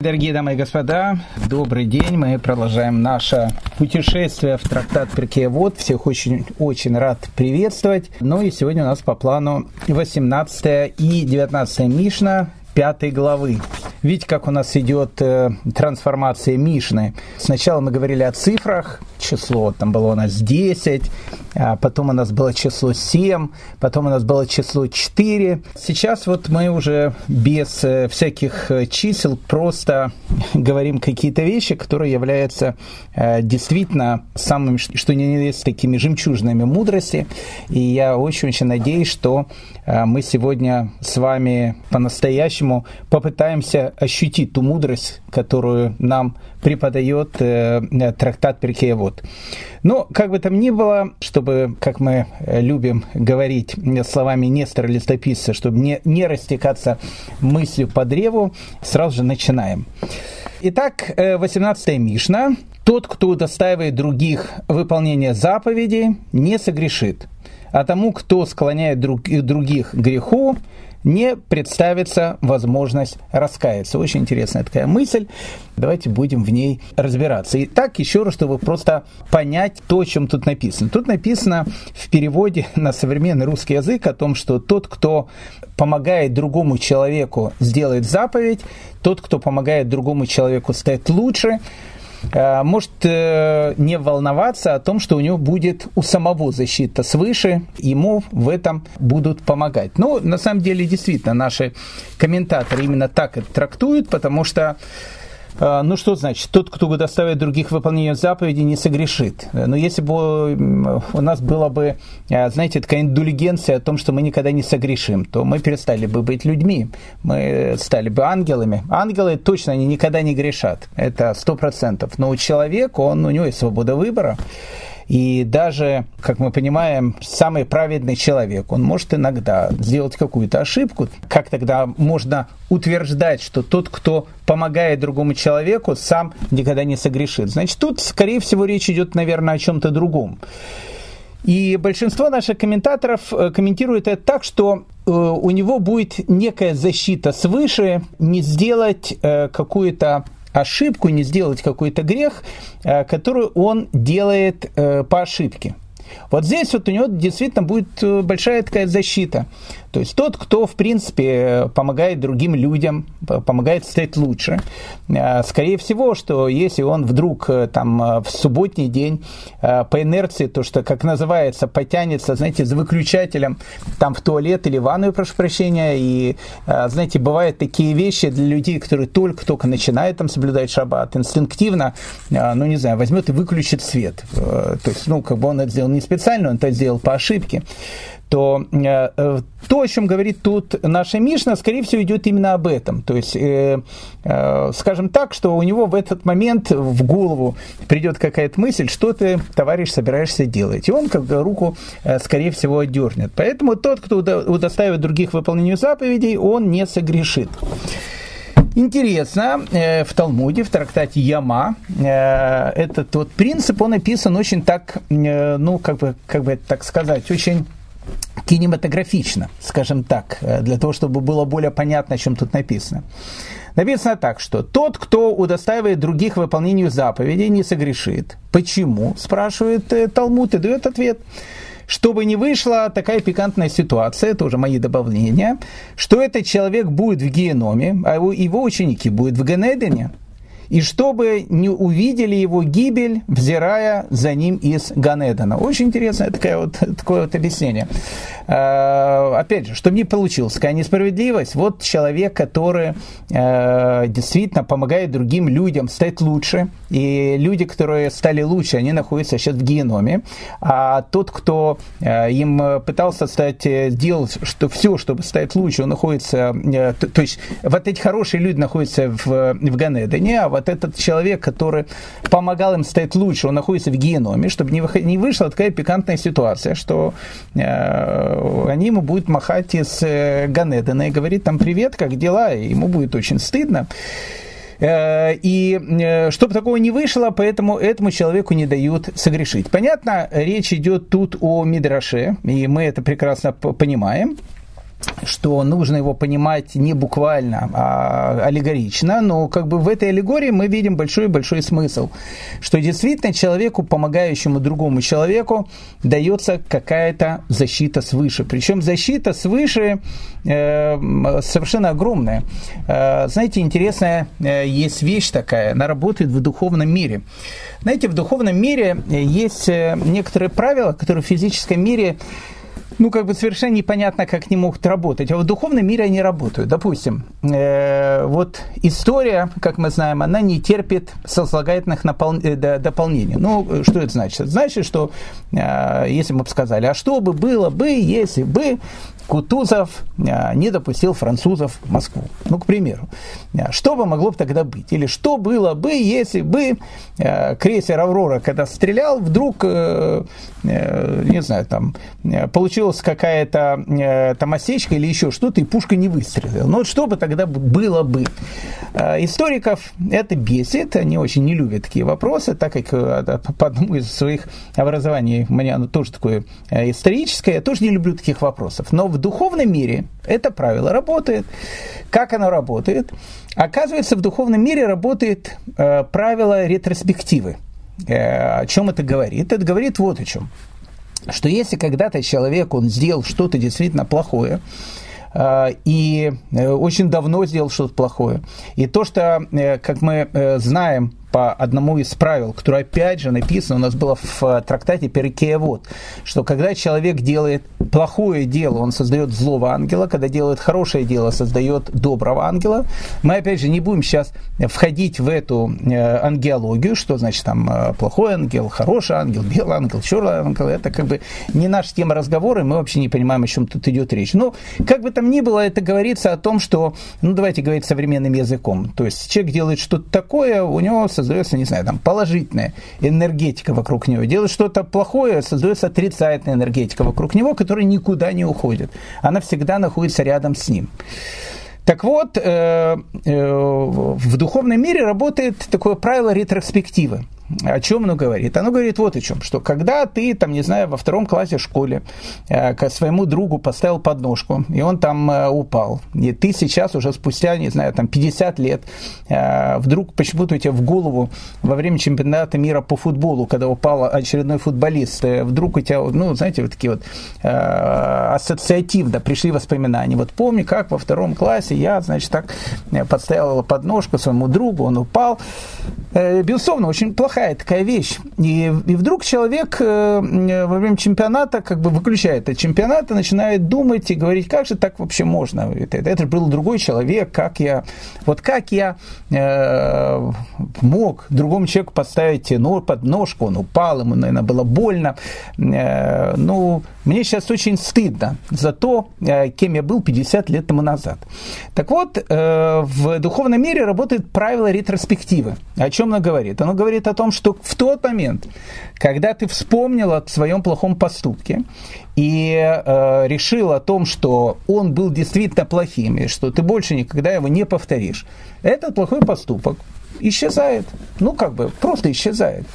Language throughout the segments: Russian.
Дорогие дамы и господа, добрый день. Мы продолжаем наше путешествие в трактат Вот. Всех очень, очень рад приветствовать. Ну и сегодня у нас по плану 18 и 19 Мишна, 5 главы. Видите, как у нас идет э, трансформация Мишны. Сначала мы говорили о цифрах, число, там было у нас 10, а потом у нас было число 7, потом у нас было число 4. Сейчас вот мы уже без э, всяких э, чисел просто говорим какие-то вещи, которые являются э, действительно самыми, что не есть такими жемчужными мудрости. И я очень-очень надеюсь, что мы сегодня с вами по-настоящему попытаемся ощутить ту мудрость, которую нам преподает трактат Перкеевод вот. Но, как бы там ни было, чтобы, как мы э, любим говорить словами Нестора Листописца, чтобы не, не растекаться мыслью по древу, сразу же начинаем. Итак, 18 э, Мишна. «Тот, кто удостаивает других выполнения заповедей, не согрешит, а тому, кто склоняет друг, других к греху, не представится возможность раскаяться. Очень интересная такая мысль. Давайте будем в ней разбираться. Итак, еще раз, чтобы просто понять то, о чем тут написано. Тут написано в переводе на современный русский язык о том, что тот, кто помогает другому человеку сделать заповедь, тот, кто помогает другому человеку стать лучше, может э, не волноваться о том, что у него будет у самого защита свыше, ему в этом будут помогать. Но на самом деле действительно наши комментаторы именно так это трактуют, потому что ну что значит, тот, кто доставит других выполнения заповеди, не согрешит. Но если бы у нас была бы, а, знаете, такая индульгенция о том, что мы никогда не согрешим, то мы перестали бы быть людьми, мы стали бы ангелами. Ангелы точно они никогда не грешат, это сто процентов. Но у человека, он, у него есть свобода выбора. И даже, как мы понимаем, самый праведный человек, он может иногда сделать какую-то ошибку. Как тогда можно утверждать, что тот, кто помогает другому человеку, сам никогда не согрешит? Значит, тут, скорее всего, речь идет, наверное, о чем-то другом. И большинство наших комментаторов э, комментирует это так, что э, у него будет некая защита свыше не сделать э, какую-то ошибку, не сделать какой-то грех, э, который он делает э, по ошибке. Вот здесь вот у него действительно будет э, большая такая защита. То есть тот, кто, в принципе, помогает другим людям, помогает стать лучше, э, скорее всего, что если он вдруг э, там э, в субботний день по инерции, то, что, как называется, потянется, знаете, за выключателем там в туалет или ванную, прошу прощения, и, знаете, бывают такие вещи для людей, которые только-только начинают там соблюдать шаббат, инстинктивно, ну, не знаю, возьмет и выключит свет. То есть, ну, как бы он это сделал не специально, он это сделал по ошибке то э, э, то, о чем говорит тут наша Мишна, скорее всего, идет именно об этом. То есть, э, э, скажем так, что у него в этот момент в голову придет какая-то мысль, что ты, товарищ, собираешься делать. И он как бы руку, э, скорее всего, отдернет. Поэтому тот, кто удостаивает других выполнению заповедей, он не согрешит. Интересно, э, в Талмуде, в трактате Яма, э, этот вот принцип, он описан очень так, ну, как бы, как бы так сказать, очень кинематографично, скажем так, э, для того, чтобы было более понятно, о чем тут написано. Написано так, что тот, кто удостаивает других выполнению заповедей, не согрешит. Почему? Спрашивает э, Талмуд и дает ответ. Чтобы не вышла такая пикантная ситуация, тоже мои добавления, что этот человек будет в геноме, а его ученики будут в Генедене и чтобы не увидели его гибель, взирая за ним из Ганедана. Очень интересное такое вот, такое вот объяснение. Э, опять же, чтобы не получилась такая несправедливость, вот человек, который э, действительно помогает другим людям стать лучше, и люди, которые стали лучше, они находятся сейчас в геноме, а тот, кто э, им пытался стать, сделать что, все, чтобы стать лучше, он находится, то, то есть вот эти хорошие люди находятся в, в Ганедане, а вот этот человек, который помогал им стать лучше, он находится в геноме, чтобы не, выход, не вышла такая пикантная ситуация, что э, они ему будут махать из э, Ганедена и говорить там привет, как дела, и ему будет очень стыдно. Э, и э, чтобы такого не вышло, поэтому этому человеку не дают согрешить. Понятно, речь идет тут о Мидраше, и мы это прекрасно понимаем. Что нужно его понимать не буквально, а аллегорично, но как бы в этой аллегории мы видим большой-большой смысл, что действительно человеку, помогающему другому человеку, дается какая-то защита свыше. Причем защита свыше э, совершенно огромная. Э, знаете, интересная э, есть вещь такая, она работает в духовном мире. Знаете, в духовном мире есть э, некоторые правила, которые в физическом мире ну, как бы совершенно непонятно, как они могут работать. А в духовном мире они работают. Допустим, э, вот история, как мы знаем, она не терпит сослагательных напол... э, дополнений. Ну, что это значит? Значит, что, э, если мы бы сказали, а что бы было бы, если бы Кутузов э, не допустил французов в Москву. Ну, к примеру. Э, что бы могло бы тогда быть? Или что было бы, если бы э, крейсер «Аврора», когда стрелял, вдруг, не знаю, там, получилась какая-то там осечка или еще что-то, и пушка не выстрелила. Ну, вот что бы тогда было бы? Историков это бесит, они очень не любят такие вопросы, так как по одному из своих образований, у меня оно тоже такое историческое, я тоже не люблю таких вопросов. Но в духовном мире это правило работает. Как оно работает? Оказывается, в духовном мире работает э, правило ретроспективы. Э, о чем это говорит? Это говорит вот о чем. Что если когда-то человек, он сделал что-то действительно плохое, э, и э, очень давно сделал что-то плохое. И то, что, э, как мы знаем, по одному из правил, которое опять же написано у нас было в э, трактате Перекеевод, что когда человек делает плохое дело, он создает злого ангела, когда делает хорошее дело, создает доброго ангела. Мы опять же не будем сейчас входить в эту э, ангеологию, что значит там э, плохой ангел, хороший ангел, белый ангел, черный ангел. Это как бы не наша тема разговора, и мы вообще не понимаем, о чем тут идет речь. Но как бы там ни было, это говорится о том, что, ну давайте говорить современным языком. То есть человек делает что-то такое, у него создается, не знаю, там положительная энергетика вокруг него. Делает что-то плохое, создается отрицательная энергетика вокруг него, которая никуда не уходит. Она всегда находится рядом с ним. Так вот, э, э, в духовном мире работает такое правило ретроспективы. О чем оно говорит? Оно говорит вот о чем, что когда ты, там, не знаю, во втором классе в школе э, к своему другу поставил подножку, и он там э, упал, и ты сейчас уже спустя, не знаю, там 50 лет, э, вдруг почему-то у тебя в голову во время чемпионата мира по футболу, когда упал очередной футболист, вдруг у тебя, ну, знаете, вот такие вот ассоциативно пришли воспоминания. Вот помни, как во втором классе я, значит, так подставил подножку своему другу, он упал. Безусловно, очень плохо плохая такая вещь. И, и вдруг человек э, во время чемпионата как бы выключает этот чемпионат и начинает думать и говорить, как же так вообще можно? Это, это, это был другой человек, как я, вот как я э, мог другому человеку подставить ну, под ножку, он упал, ему, наверное, было больно. Э, ну, мне сейчас очень стыдно за то, э, кем я был 50 лет тому назад. Так вот, э, в духовном мире работает правило ретроспективы. О чем оно говорит? Оно говорит о том, что в тот момент, когда ты вспомнил о своем плохом поступке и э, решил о том, что он был действительно плохим, и что ты больше никогда его не повторишь, этот плохой поступок исчезает. Ну, как бы, просто исчезает.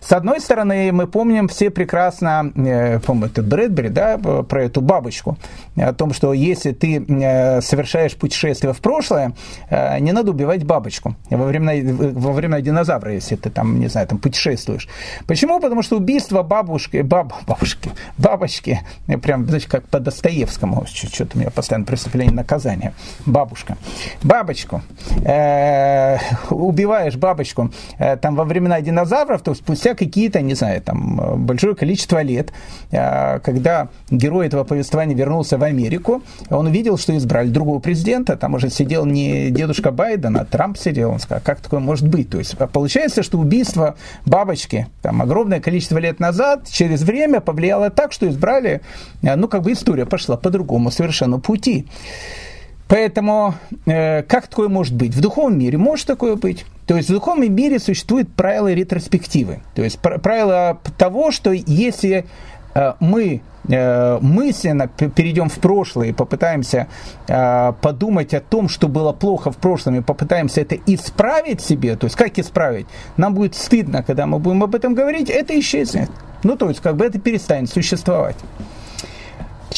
С одной стороны, мы помним все прекрасно, э, помню, это Брэдбери, да, про эту бабочку, о том, что если ты э, совершаешь путешествие в прошлое, э, не надо убивать бабочку во времена, во времена динозавра, если ты там, не знаю, там путешествуешь. Почему? Потому что убийство бабушки, баб, бабушки, бабочки, прям, знаете, как по Достоевскому, что-то у меня постоянно преступление наказания, бабушка, бабочку, э, убиваешь бабочку э, там во времена динозавров, то спустя какие-то, не знаю, там, большое количество лет, а, когда герой этого повествования вернулся в Америку, он увидел, что избрали другого президента, там уже сидел не дедушка Байден, а Трамп сидел, он сказал, как такое может быть? То есть получается, что убийство бабочки там, огромное количество лет назад через время повлияло так, что избрали, а, ну, как бы история пошла по другому совершенно пути. Поэтому э, как такое может быть? В духовном мире может такое быть. То есть в духовном мире существует правило ретроспективы. То есть правило того, что если э, мы э, мысленно перейдем в прошлое и попытаемся э, подумать о том, что было плохо в прошлом, и попытаемся это исправить себе, то есть как исправить, нам будет стыдно, когда мы будем об этом говорить, это исчезнет. Ну, то есть, как бы это перестанет существовать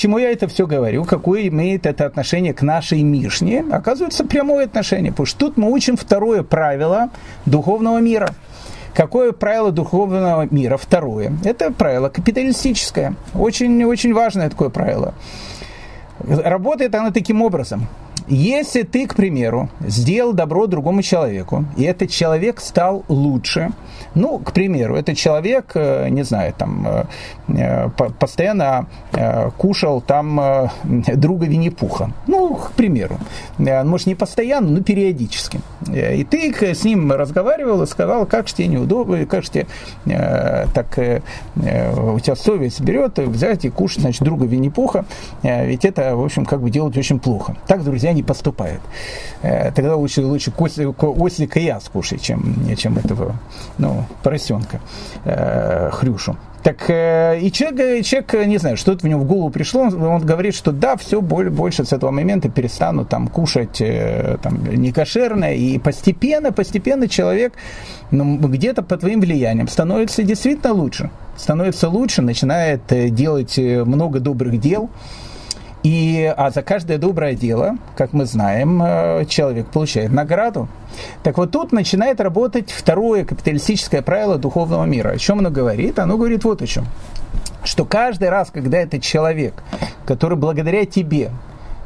чему я это все говорю? Какое имеет это отношение к нашей Мишне? Оказывается, прямое отношение, потому что тут мы учим второе правило духовного мира. Какое правило духовного мира? Второе. Это правило капиталистическое. Очень, очень важное такое правило. Работает оно таким образом. Если ты, к примеру, сделал добро другому человеку, и этот человек стал лучше, ну, к примеру, этот человек, э, не знаю, там, э, э, постоянно кушал там друга Винни-Пуха. Ну, к примеру. Может, не постоянно, но периодически. И ты с ним разговаривал и сказал, как же тебе неудобно, как же тебе так у тебя совесть берет взять и кушать, значит, друга Винни-Пуха. Ведь это, в общем, как бы делать очень плохо. Так друзья не поступают. Тогда лучше, лучше ослика я скушать, чем, чем этого, ну, поросенка, э, Хрюшу. Так э, и человек, человек, не знаю, что-то в него в голову пришло, он, говорит, что да, все больше с этого момента перестану там кушать э, там, некошерное, и постепенно, постепенно человек ну, где-то по твоим влиянием становится действительно лучше, становится лучше, начинает э, делать э, много добрых дел, и, а за каждое доброе дело, как мы знаем, э, человек получает награду. Так вот тут начинает работать второе капиталистическое правило духовного мира. О чем оно говорит? Оно говорит вот о чем. Что каждый раз, когда этот человек, который благодаря тебе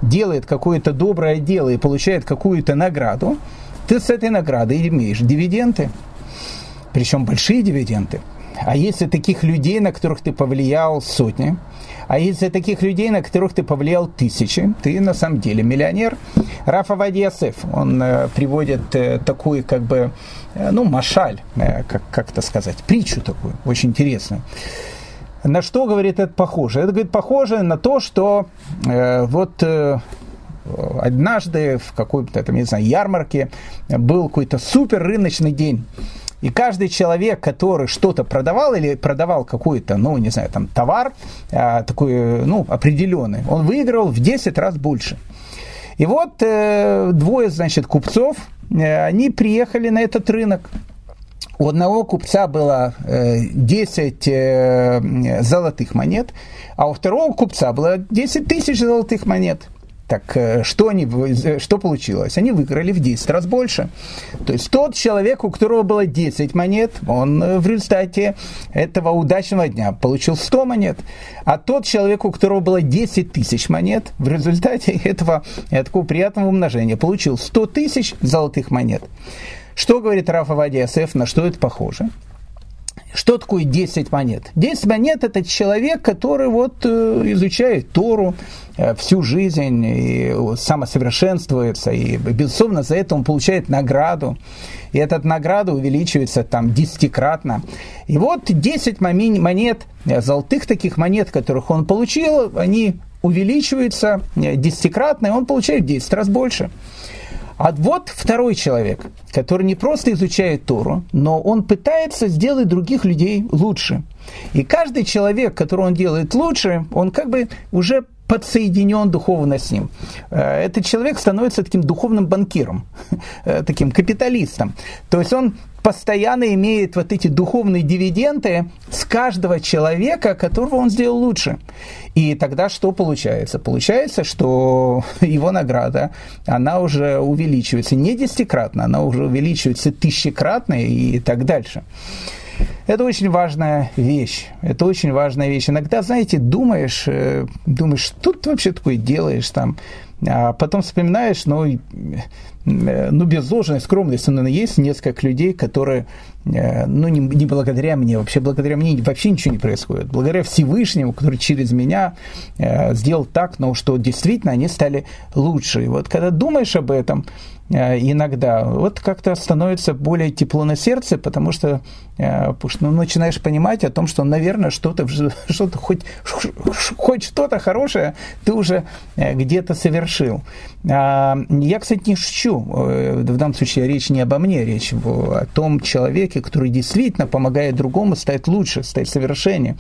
делает какое-то доброе дело и получает какую-то награду, ты с этой наградой имеешь дивиденды. Причем большие дивиденды. А если таких людей, на которых ты повлиял сотни, а из-за таких людей, на которых ты повлиял тысячи, ты на самом деле миллионер. Рафа Вадиасеф, он э, приводит э, такую как бы, э, ну, машаль, как, как это сказать, притчу такую, очень интересную. На что, говорит, это похоже? Это, говорит, похоже на то, что э, вот э, однажды в какой-то, там, не знаю, ярмарке был какой-то супер рыночный день. И каждый человек, который что-то продавал или продавал какой-то, ну, не знаю, там, товар а, такой, ну, определенный, он выиграл в 10 раз больше. И вот э, двое, значит, купцов, э, они приехали на этот рынок. У одного купца было э, 10 э, золотых монет, а у второго купца было 10 тысяч золотых монет. Так э, что, они, э, что получилось? Они выиграли в 10 раз больше. То есть тот человек, у которого было 10 монет, он э, в результате этого удачного дня получил 100 монет. А тот человек, у которого было 10 тысяч монет, в результате этого такого приятного умножения получил 100 тысяч золотых монет. Что говорит Рафа Вадиасеф, на что это похоже? Что такое 10 монет? 10 монет – это человек, который вот э, изучает Тору э, всю жизнь и самосовершенствуется, и, безусловно, за это он получает награду. И эта награда увеличивается там десятикратно. И вот 10 монет, э, золотых таких монет, которых он получил, они увеличиваются десятикратно, и он получает в 10 раз больше. А вот второй человек, который не просто изучает Тору, но он пытается сделать других людей лучше. И каждый человек, которого он делает лучше, он как бы уже подсоединен духовно с ним. Э, этот человек становится таким духовным банкиром, э, таким капиталистом. То есть он постоянно имеет вот эти духовные дивиденды с каждого человека, которого он сделал лучше. И тогда что получается? Получается, что его награда, она уже увеличивается не десятикратно, она уже увеличивается тысячекратно и так дальше. Это очень важная вещь. Это очень важная вещь. Иногда, знаете, думаешь, э, думаешь, что ты вообще такое делаешь там, а потом вспоминаешь, ну, э, ну, без ложной скромности, но есть несколько людей, которые, ну, не, не благодаря мне, вообще благодаря мне вообще ничего не происходит. Благодаря Всевышнему, который через меня э, сделал так, но что действительно они стали лучше. И вот когда думаешь об этом, Э, иногда, вот как-то становится более тепло на сердце, потому что, э, потому что ну, начинаешь понимать о том, что, наверное, что-то, что-то хоть, хоть что-то хорошее ты уже э, где-то совершил. А, я, кстати, не шучу. В данном случае речь не обо мне, речь о том человеке, который действительно помогает другому стать лучше, стать совершеннее.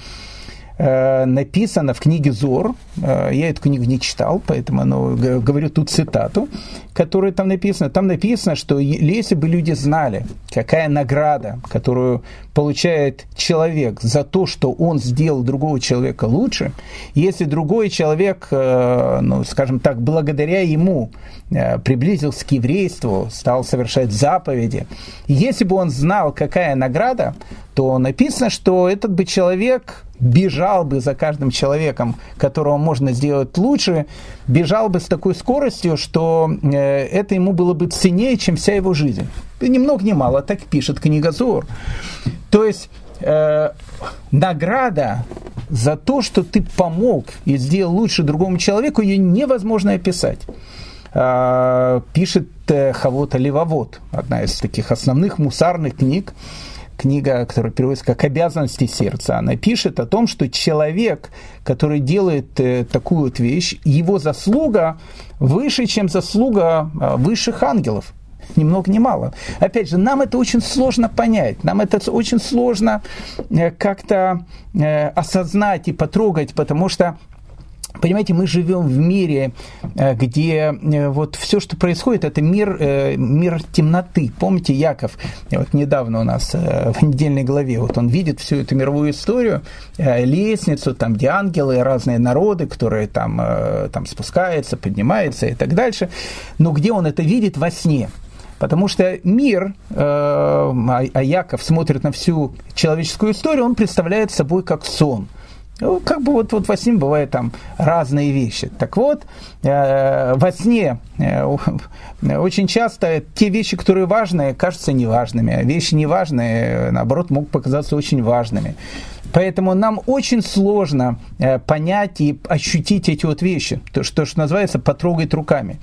Э, написано в книге Зор. Э, я эту книгу не читал, поэтому ну, говорю тут цитату, которая там написана. Там написано, что если бы люди знали, какая награда, которую получает человек за то, что он сделал другого человека лучше, если другой человек, э, ну, скажем так, благодаря ему приблизился к еврейству, стал совершать заповеди, если бы он знал, какая награда, то написано, что этот бы человек бежал бы за каждым человеком, которого можно сделать лучше, бежал бы с такой скоростью, что э, это ему было бы ценнее, чем вся его жизнь. Ни много ни мало, так пишет книга Зор. То есть э, награда за то, что ты помог и сделал лучше другому человеку, ее невозможно описать. Э, пишет э, Хавота Левовод, одна из таких основных мусарных книг, книга, которая переводится как «Обязанности сердца», она пишет о том, что человек, который делает э, такую вот вещь, его заслуга выше, чем заслуга э, высших ангелов. Ни много ни мало. Опять же, нам это очень сложно понять, нам это очень сложно э, как-то осознать и потрогать, потому что Понимаете, мы живем в мире, э, где э, вот все, что происходит, это мир, э, мир темноты. Помните, Яков, вот недавно у нас в недельной главе, вот он видит всю эту мировую историю, лестницу, там, где ангелы, разные народы, которые там, там спускаются, поднимаются и так дальше. Но где он это видит во сне? Потому что мир, а, а Яков смотрит на всю человеческую историю, он представляет собой как сон – ну, как бы вот, вот во сне бывают там разные вещи. Так вот, э, во сне э, очень часто те вещи, которые важные, кажутся неважными, а вещи неважные, наоборот, могут показаться очень важными. Поэтому нам очень сложно э, понять и ощутить эти вот вещи, то, что, что называется потрогать руками.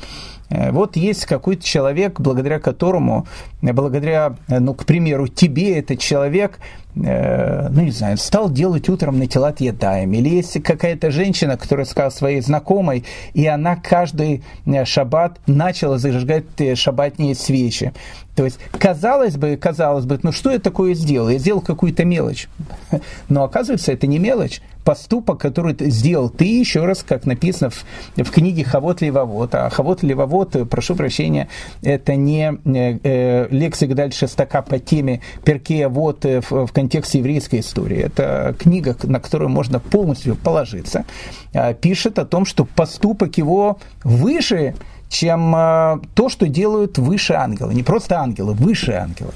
Э, вот есть какой-то человек, благодаря которому, э, благодаря, э, ну, к примеру, тебе этот человек, ну, не знаю, стал делать утром на тела едаем. Или есть какая-то женщина, которая сказала своей знакомой, и она каждый шаббат начала зажигать шаббатные свечи. То есть, казалось бы, казалось бы, ну что я такое сделал? Я сделал какую-то мелочь. Но оказывается, это не мелочь поступок, который ты сделал ты, еще раз, как написано в, в книге Хавот Левовод. А Хавот Левовод, прошу прощения, это не э, э лексик дальше стака по теме Перкея вот э, в, в контексте еврейской истории. Это книга, на которую можно полностью положиться. Э, пишет о том, что поступок его выше, чем э, то, что делают выше ангелы. Не просто ангелы, выше ангелы.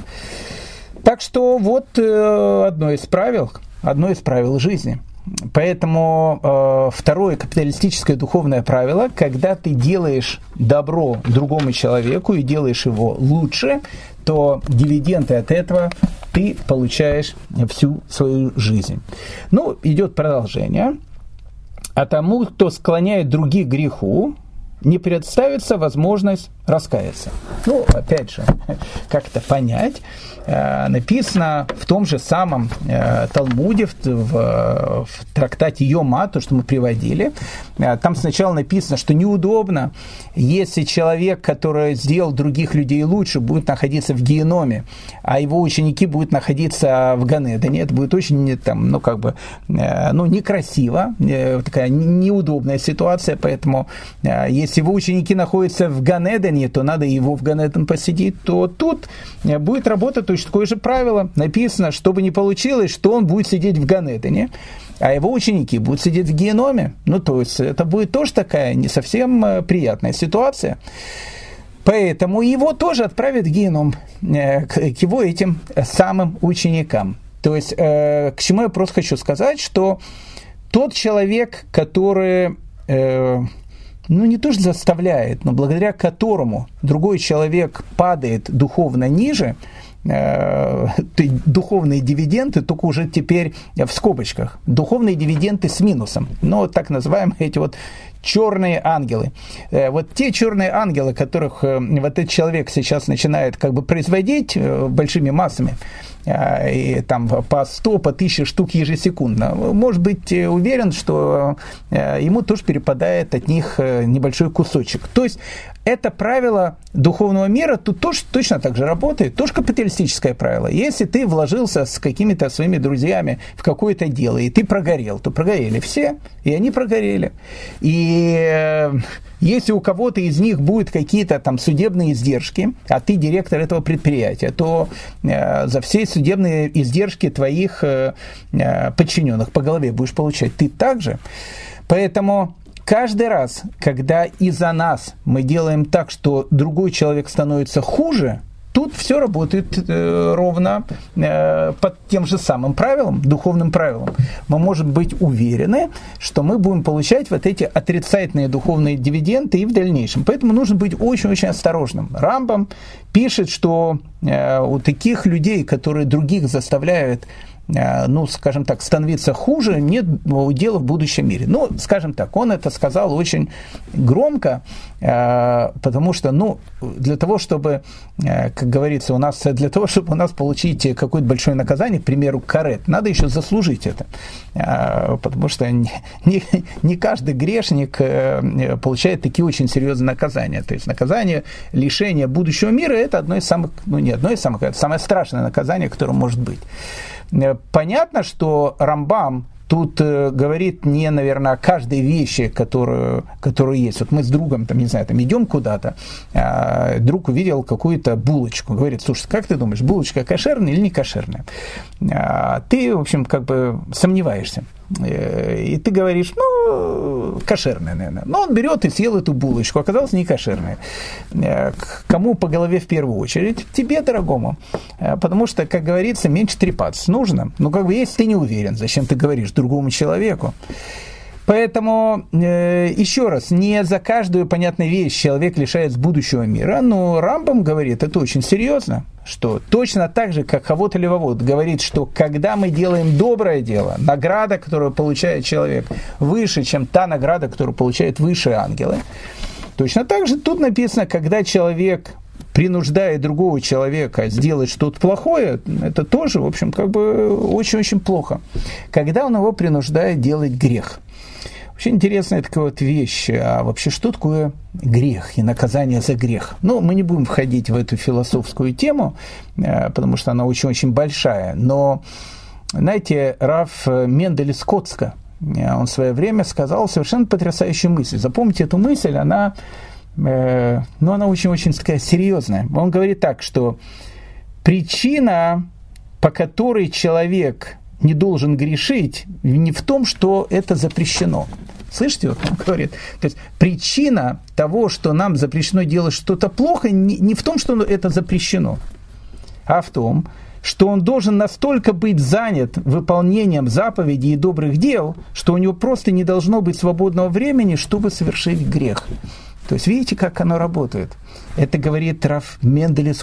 Так что вот э, одно из правил, одно из правил жизни – Поэтому э, второе капиталистическое духовное правило, когда ты делаешь добро другому человеку и делаешь его лучше, то дивиденды от этого ты получаешь всю свою жизнь. Ну, идет продолжение. А тому, кто склоняет других к греху, не представится возможность раскаяться. Ну, опять же, как это понять? Э, написано в том же самом э, Талмуде, в, в, в трактате Йома, то, что мы приводили, э, там сначала написано, что неудобно, если человек, который сделал других людей лучше, будет находиться в геноме, а его ученики будут находиться в Ганедане. Это будет очень, там, ну, как бы, ну, некрасиво, такая неудобная ситуация, поэтому если его ученики находятся в Ганедане, то надо его в Ганеден посидеть, то тут будет работать точно такое же правило. Написано, чтобы не получилось, что он будет сидеть в Ганедене, а его ученики будут сидеть в геноме. Ну, то есть это будет тоже такая не совсем э, приятная ситуация. Поэтому его тоже отправят в геном э, к его этим самым ученикам. То есть, э, к чему я просто хочу сказать, что тот человек, который ну не то что заставляет, но благодаря которому другой человек падает духовно ниже, духовные дивиденды, только уже теперь в скобочках. Духовные дивиденды с минусом. Ну, так называемые эти вот черные ангелы. Э, вот те черные ангелы, которых э, вот этот человек сейчас начинает как бы производить большими массами, и там по 100, по 1000 штук ежесекундно, может быть уверен, что ему тоже перепадает от них небольшой кусочек. То есть это правило духовного мира тут тоже точно так же работает, тоже капиталистическое правило. Если ты вложился с какими-то своими друзьями в какое-то дело, и ты прогорел, то прогорели все, и они прогорели. И э, если у кого-то из них будут какие-то там судебные издержки, а ты директор этого предприятия, то э, за все судебные издержки твоих э, э, подчиненных по голове будешь получать ты также. Поэтому каждый раз, когда из-за нас мы делаем так, что другой человек становится хуже, Тут все работает э, ровно э, под тем же самым правилам, духовным правилам. Мы можем быть уверены, что мы будем получать вот эти отрицательные духовные дивиденды и в дальнейшем. Поэтому нужно быть очень-очень осторожным. Рамбам пишет, что э, у таких людей, которые других заставляют ну, скажем так, становиться хуже, нет дела в будущем мире. Ну, скажем так, он это сказал очень громко, э, потому что, ну, для того, чтобы, э, как говорится, у нас, для того, чтобы у нас получить какое-то большое наказание, к примеру, карет, надо еще заслужить это, потому что не, не каждый грешник получает такие очень серьезные наказания. То есть наказание лишения будущего мира – это одно из самых, ну, не одно из самых, это самое страшное наказание, которое может быть. Э, понятно, что Рамбам тут э, говорит не, наверное, о каждой вещи, которую, которую есть. Вот мы с другом, там, не знаю, там идем куда-то, э, друг увидел какую-то булочку, говорит, слушай, как ты думаешь, булочка кошерная или не кошерная? Э, ты, в общем, как бы сомневаешься. Э, и ты говоришь, ну, кошерная, наверное. Но он берет и съел эту булочку, оказалось не кошерная. Э, кому по голове в первую очередь? Тебе, дорогому. Э, потому что, как говорится, меньше трепаться нужно. Но как бы если ты не уверен, зачем ты говоришь другому человеку? Поэтому, э, еще раз, не за каждую понятную вещь человек лишается будущего мира, но Рамбам говорит, это очень серьезно, что точно так же, как Хавот Левовод говорит, что когда мы делаем доброе дело, награда, которую получает человек, выше, чем та награда, которую получают высшие ангелы, точно так же тут написано, когда человек принуждает другого человека сделать что-то плохое, это тоже, в общем, как бы очень-очень плохо. Когда он его принуждает делать грех – Вообще интересная такая вот вещь. А вообще, что такое грех и наказание за грех? Ну, мы не будем входить в эту философскую тему, э, потому что она очень-очень большая. Но, знаете, Раф Мендель из э, он в свое время сказал совершенно потрясающую мысль. Запомните эту мысль, она, э, ну, она очень-очень такая серьезная. Он говорит так, что причина, по которой человек не должен грешить не в том, что это запрещено. Слышите, вот он говорит. То есть причина того, что нам запрещено делать что-то плохо, не, не в том, что это запрещено, а в том, что он должен настолько быть занят выполнением заповедей и добрых дел, что у него просто не должно быть свободного времени, чтобы совершить грех. То есть видите, как оно работает? Это говорит Раф Мендель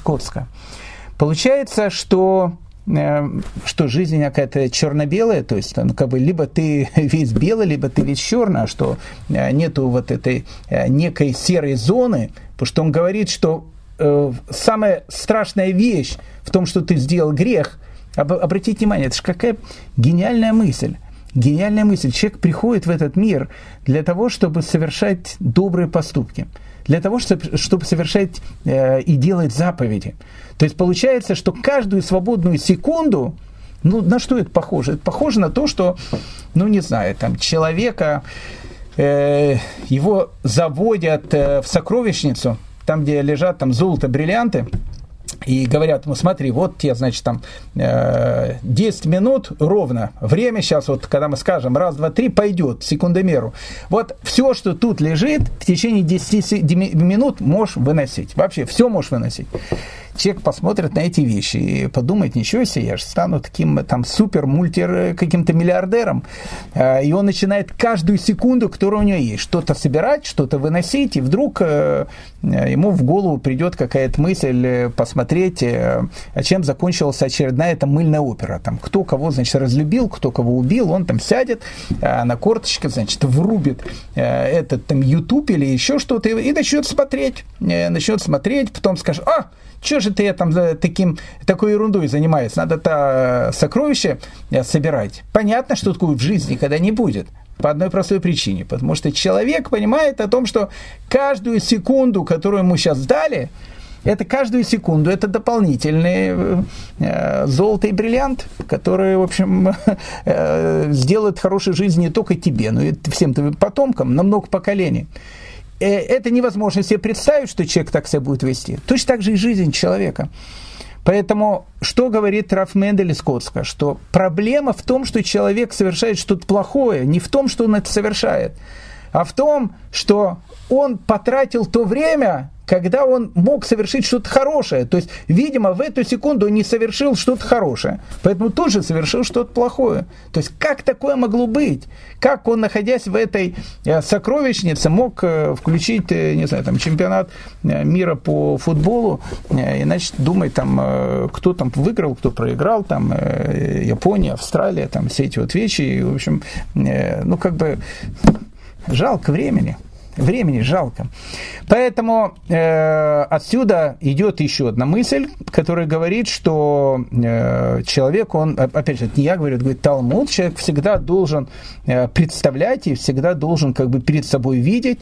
Получается, что что жизнь какая-то черно-белая, то есть ну, как бы либо ты весь белый, либо ты весь черный, а что э, нету вот этой э, некой серой зоны, потому что он говорит, что э, самая страшная вещь в том, что ты сделал грех, об, обратите внимание, это же какая гениальная мысль. Гениальная мысль. Человек приходит в этот мир для того, чтобы совершать добрые поступки для того, чтобы совершать э, и делать заповеди. То есть получается, что каждую свободную секунду, ну на что это похоже? Это похоже на то, что, ну не знаю, там человека, э, его заводят э, в сокровищницу, там, где лежат там золото, бриллианты, и говорят ему, смотри, вот тебе, значит, там 10 э, минут ровно, время сейчас, вот когда мы скажем раз, два, три, пойдет, секундомеру. Вот все, что тут лежит, в течение 10 минут можешь выносить. Вообще все можешь выносить человек посмотрит на эти вещи и подумает, ничего себе, я же стану таким там супер мультер э, каким-то миллиардером. А, и он начинает каждую секунду, которая у него есть, что-то собирать, что-то выносить, и вдруг э, ему в голову придет какая-то мысль э, посмотреть, а чем закончилась очередная эта мыльная опера. Там, кто кого, значит, разлюбил, кто кого убил, он там сядет на корточке, значит, врубит этот там YouTube или еще что-то и начнет смотреть, начнет смотреть, потом скажет, а, что же ты там таким, такой ерундой занимаешься? Надо это сокровище собирать. Понятно, что такое в жизни никогда не будет. По одной простой причине. Потому что человек понимает о том, что каждую секунду, которую ему сейчас дали, это каждую секунду, это дополнительный э, золото и бриллиант, который, в общем, э, сделает хорошую жизнь не только тебе, но и всем твоим потомкам на много поколений. Э, это невозможно себе представить, что человек так себя будет вести. Точно так же и жизнь человека. Поэтому, что говорит Раф Мендель из? Что проблема в том, что человек совершает что-то плохое, не в том, что он это совершает, а в том, что он потратил то время, когда он мог совершить что-то хорошее. То есть, видимо, в эту секунду он не совершил что-то хорошее, поэтому тоже совершил что-то плохое. То есть, как такое могло быть? Как он, находясь в этой э, сокровищнице, мог э, включить, э, не знаю, там, чемпионат мира по футболу, и, значит, думать, там, кто там выиграл, кто проиграл, там, Япония, Австралия, там, все эти вот вещи, и, в общем, ну, как бы, жалко времени. Времени жалко. Поэтому э, отсюда идет еще одна мысль, которая говорит, что э, человек, он, опять же, это не я говорю, это говорит Талмуд, человек всегда должен э, представлять и всегда должен как бы перед собой видеть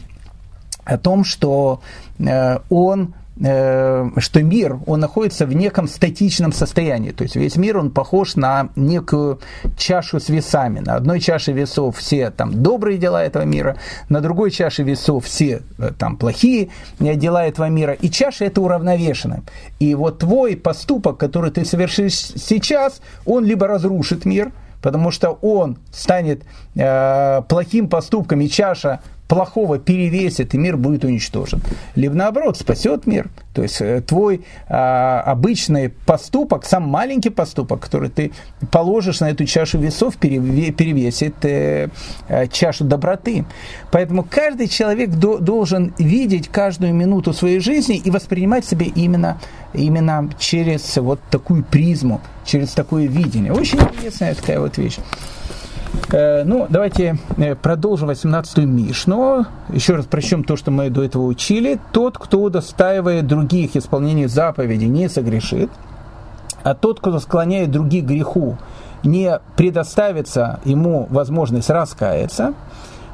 о том, что э, он Э, что мир, он находится в неком статичном состоянии. То есть весь мир, он похож на некую чашу с весами. На одной чаше весов все там добрые дела этого мира, на другой чаше весов все э, там плохие дела этого мира. И чаша это уравновешена. И вот твой поступок, который ты совершишь сейчас, он либо разрушит мир, потому что он станет э, плохим поступком, и чаша плохого перевесит, и мир будет уничтожен. Либо наоборот, спасет мир. То есть э, твой а, обычный поступок, сам маленький поступок, который ты положишь на эту чашу весов, перевесит э, э, чашу доброты. Поэтому каждый человек до, должен видеть каждую минуту своей жизни и воспринимать себя именно, именно через вот такую призму, через такое видение. Очень интересная такая вот вещь. Э, ну, давайте э, продолжим 18-ю Мишну. Еще раз прочтем то, что мы до этого учили. Тот, кто удостаивает других исполнения заповедей, не согрешит, а тот, кто склоняет других греху, не предоставится ему возможность раскаяться.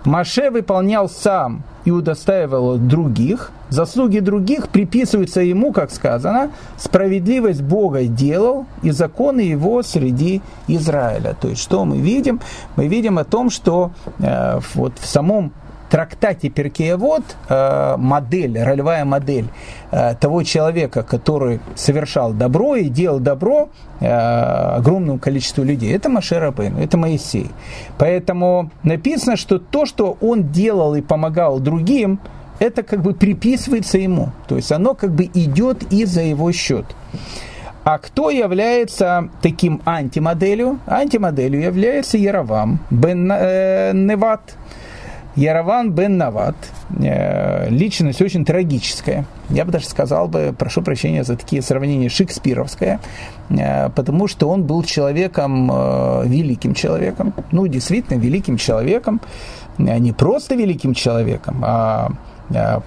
Маше выполнял сам и удостаивал других. Заслуги других приписываются ему, как сказано, справедливость Бога делал и законы его среди Израиля. То есть, что мы видим? Мы видим о том, что э, вот в самом трактате Перкеевод э, модель, ролевая модель э, того человека, который совершал добро и делал добро э, огромному количеству людей, это Машер Рабейну, это Моисей. Поэтому написано, что то, что он делал и помогал другим, это как бы приписывается ему. То есть оно как бы идет и за его счет. А кто является таким антимоделью? Антимоделью является Яровам бен э, Ярован бен Нават, э, личность очень трагическая. Я бы даже сказал бы, прошу прощения за такие сравнения, шекспировская, э, потому что он был человеком, э, великим человеком, ну, действительно, великим человеком, не просто великим человеком, а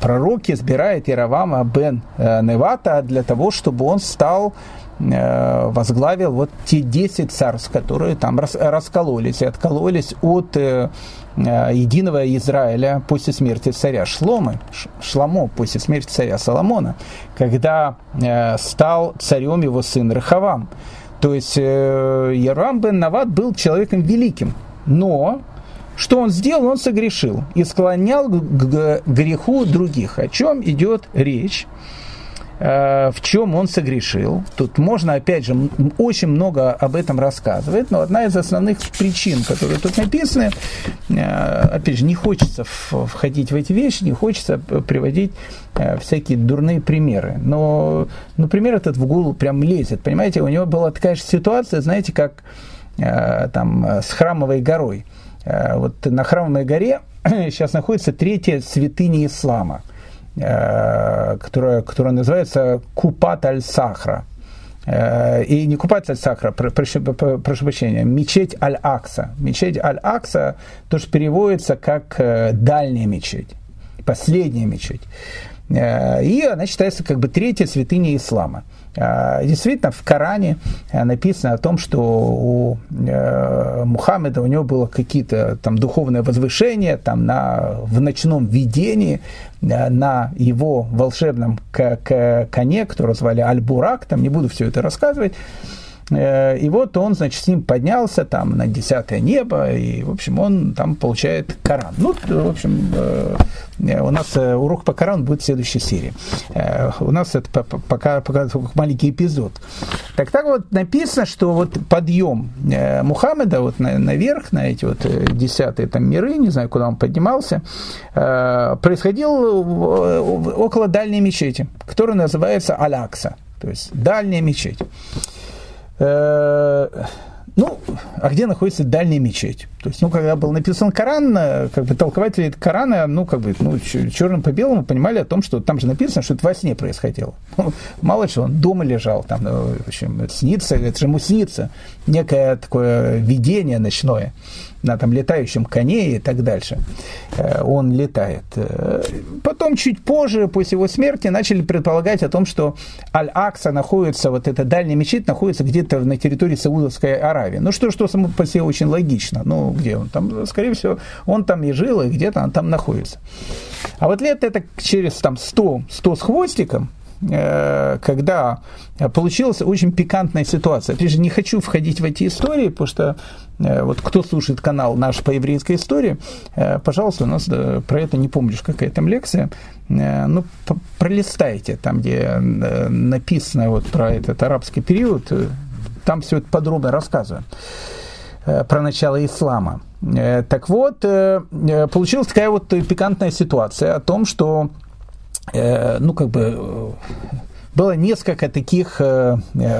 пророк избирает Яровама бен Невата для того, чтобы он стал возглавил вот те 10 царств, которые там раскололись и откололись от Э, единого Израиля после смерти царя Шломы, Шламо после смерти царя Соломона, когда э, стал царем его сын Рахавам. То есть э, Ярам бен Нават был человеком великим, но что он сделал? Он согрешил и склонял к греху других. О чем идет речь? Э, в чем он согрешил. Тут можно, опять же, очень много об этом рассказывать, но одна из основных причин, которые тут написаны, э, опять же, не хочется входить в эти вещи, не хочется приводить э, всякие дурные примеры. Но, ну, пример этот в голову прям лезет. Понимаете, у него была такая же ситуация, знаете, как там с храмовой горой. Вот на храмовой горе сейчас находится третья святыня ислама – Э, которая, которая называется Купат аль-Сахра. Э, и не Купат аль-Сахра, прошу, прошу прощения, мечеть Аль-Акса. Мечеть Аль-Акса тоже переводится как э, дальняя мечеть, последняя мечеть. и она считается как бы третья святыня ислама. Действительно, в Коране написано о том, что у Мухаммеда у него было какие-то там духовные возвышения там на, в ночном видении на его волшебном коне, которого звали Аль-Бурак, там не буду все это рассказывать, Э, и вот он, значит, с ним поднялся там на десятое небо, и, в общем, он там получает Коран. Ну, в общем, э, у нас э, урок по Корану будет в следующей серии. У нас это пока, пока маленький эпизод. Так так вот написано, что вот подъем Мухаммеда вот наверх, на эти вот десятые там миры, не знаю, куда он поднимался, происходил около дальней мечети, которая называется Алякса, то есть дальняя мечеть. Э, ну, а где находится дальняя мечеть? То есть, ну, когда был написан Коран, э, как бы толкователи Корана, ну, как бы, ну, черным по белому понимали о том, что там же написано, что это во сне происходило. Ну, мало что, он дома лежал, там, ну, в общем, снится, это же ему снится некое такое видение ночное на там летающем коне и так дальше. Э, он летает. Потом, чуть позже, после его смерти, начали предполагать о том, что Аль-Акса находится, вот эта дальняя мечеть находится где-то на территории Саудовской Аравии. Ну, что, что само по себе очень логично. Ну, где он? Там, скорее всего, он там и жил, и где-то он там находится. А вот лет это через там 100, 100 с хвостиком, Э, когда получилась очень пикантная ситуация. Опять же, не хочу входить в эти истории, потому что э, вот кто слушает канал наш по еврейской истории, э, пожалуйста, у нас про это не помнишь, какая там лекция, ну, пролистайте, там, где написано вот про этот арабский период, там все это подробно рассказываю про начало ислама. Так вот, получилась такая вот пикантная ситуация о том, что Э, ну, как бы, э, было несколько таких, э,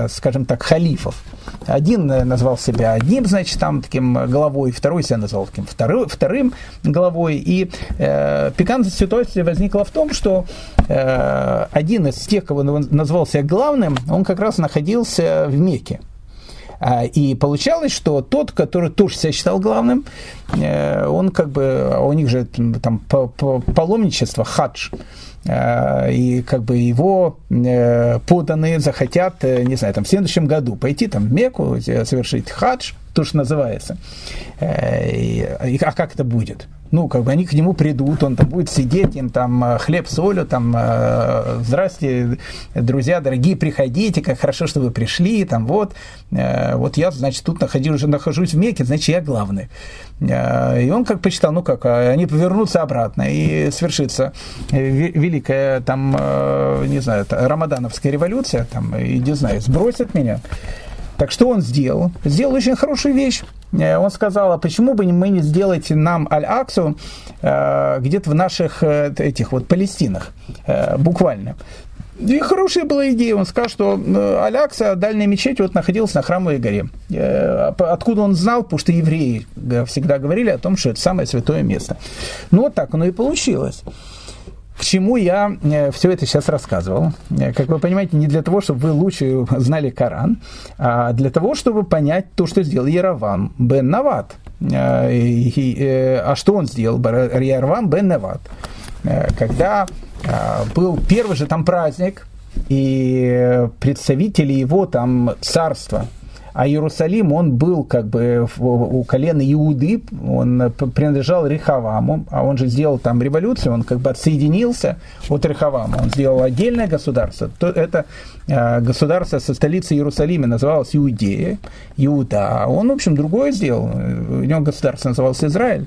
скажем так, халифов. Один назвал себя одним, значит, там таким главой, второй себя назвал таким вторым, вторым главой. И э, пикантная ситуация возникла в том, что э, один из тех, кого назвал себя главным, он как раз находился в Мекке. А, и получалось, что тот, который тоже себя считал главным, он как бы, а у них же там паломничество, хадж, Э, и как бы его э, поданные захотят, э, не знаю, там в следующем году пойти там в Мекку, совершить хадж, то, что называется. А как это будет? Ну, как бы они к нему придут, он там будет сидеть, им там хлеб, солью, там, здрасте, друзья дорогие, приходите, как хорошо, что вы пришли, там, вот, вот я, значит, тут нахожусь, уже нахожусь в Мекке, значит, я главный. И он как почитал, ну как, они повернутся обратно и свершится великая там, э, не знаю, рамадановская революция, там, и не знаю, сбросят меня. Так что он сделал? Сделал очень хорошую вещь. Э, он сказал, а почему бы мы не сделать нам Аль-Аксу э, где-то в наших этих вот Палестинах, буквально. И хорошая была идея. Он сказал, что э, Алякса, дальняя мечеть, вот находилась на Храмовой горе. Э, откуда он знал? Потому что евреи всегда говорили о том, что это самое святое место. Ну, вот так оно и получилось. К чему я э, все это сейчас рассказывал? Как вы понимаете, не для того, чтобы вы лучше знали Коран, а для того, чтобы понять то, что сделал Ярован бен Нават. А что он сделал? Ярован бен Нават. Когда а, был первый же там праздник, и представители его там царства, а Иерусалим, он был как бы у колена Иуды, он принадлежал Рехаваму, а он же сделал там революцию, он как бы отсоединился от Рехавама, он сделал отдельное государство. То это а, государство со столицей Иерусалима называлось Иудея, Иуда, а он, в общем, другое сделал, у него государство называлось Израиль.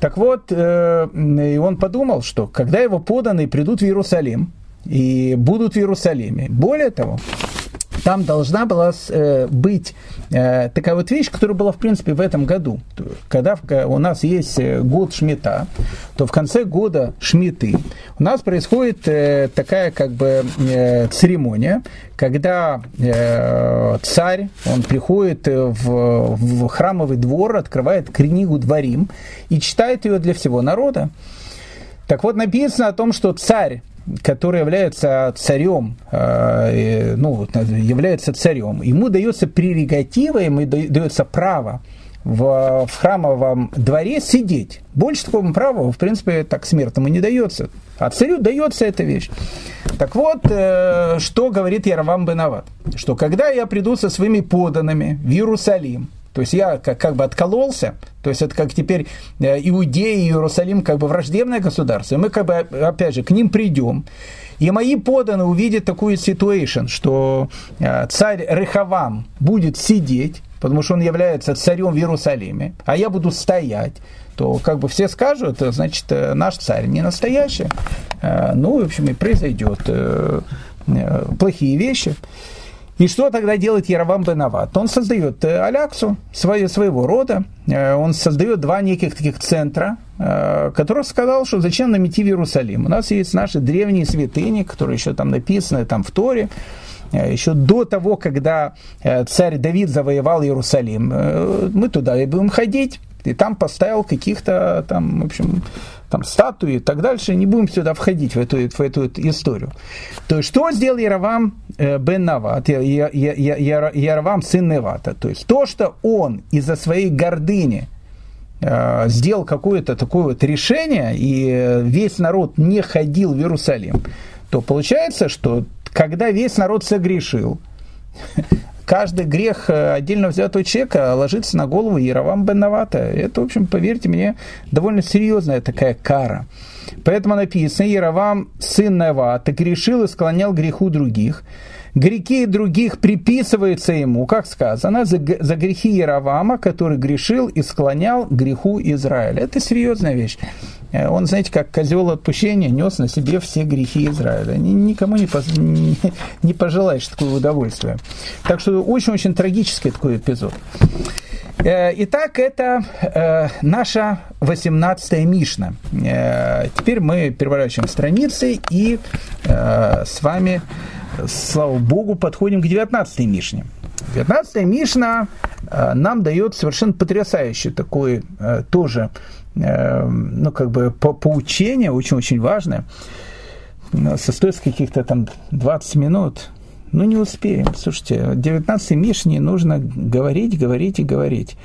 Так вот, э, и он подумал, что когда его поданные придут в Иерусалим и будут в Иерусалиме, более того, там должна была э, быть э, такая вот вещь, которая была, в принципе, в этом году. Когда у нас есть э, год Шмита, то в конце года Шмиты у нас происходит такая как бы церемония, когда царь, он приходит в храмовый двор, открывает книгу Дворим и читает ее для всего народа. Так вот, написано о том, что царь который является царем, э, ну, является царем, ему дается прерогатива, ему дается право в, в храмовом дворе сидеть. Больше такого права, в принципе, так смертному не дается. А царю дается эта вещь. Так вот, э, что говорит Яровам Бенават? Что когда я приду со своими поданными в Иерусалим, то есть я как, как бы откололся, то есть это как теперь э, Иудея и Иерусалим как бы враждебное государство, и мы как бы, опять же, к ним придем, и мои поданные увидят такую ситуацию, что э, царь Рехавам будет сидеть, потому что он является царем в Иерусалиме, а я буду стоять, то как бы все скажут, значит, э, наш царь не настоящий. Ну, в общем, и произойдет плохие вещи. И что тогда делает Яровам Бенават? Он создает Аляксу своего рода, он создает два неких таких центра, который сказал, что зачем нам идти в Иерусалим. У нас есть наши древние святыни, которые еще там написаны там в Торе, Э, еще до того, когда э, царь Давид завоевал Иерусалим, э, мы туда и будем ходить, и там поставил каких-то там, в общем, там статуи и так дальше, не будем сюда входить в эту, в эту историю. То есть, что сделал Яровам бен Нават, Яровам сын Невата? То есть, то, что он из-за своей гордыни сделал какое-то такое вот решение, и весь народ не ходил в Иерусалим, то получается, что когда весь народ согрешил, каждый грех э, отдельно взятого человека ложится на голову Яровам бен Навата. Это, в общем, поверьте мне, довольно серьезная такая кара. Поэтому написано, Яровам, сын Навата, грешил и склонял греху других. Грехи других приписываются ему, как сказано, за, за грехи Яровама, который грешил и склонял греху Израиля. Это серьезная вещь. Э, он, знаете, как козел отпущения нес на себе все грехи Израиля. Никому не, поз... не пожелаешь такое удовольствие. Так что очень-очень трагический такой эпизод. Э, итак, это э, наша 18-я Мишна. Теперь мы переворачиваем страницы и с вами, слава Богу, подходим к 19-й Мишне. 19-я Мишна нам дает совершенно потрясающий такой тоже ну, как бы по поучение очень-очень важное, состоит из каких-то там 20 минут, ну, не успеем. Слушайте, 19 Мишне нужно говорить, говорить и говорить.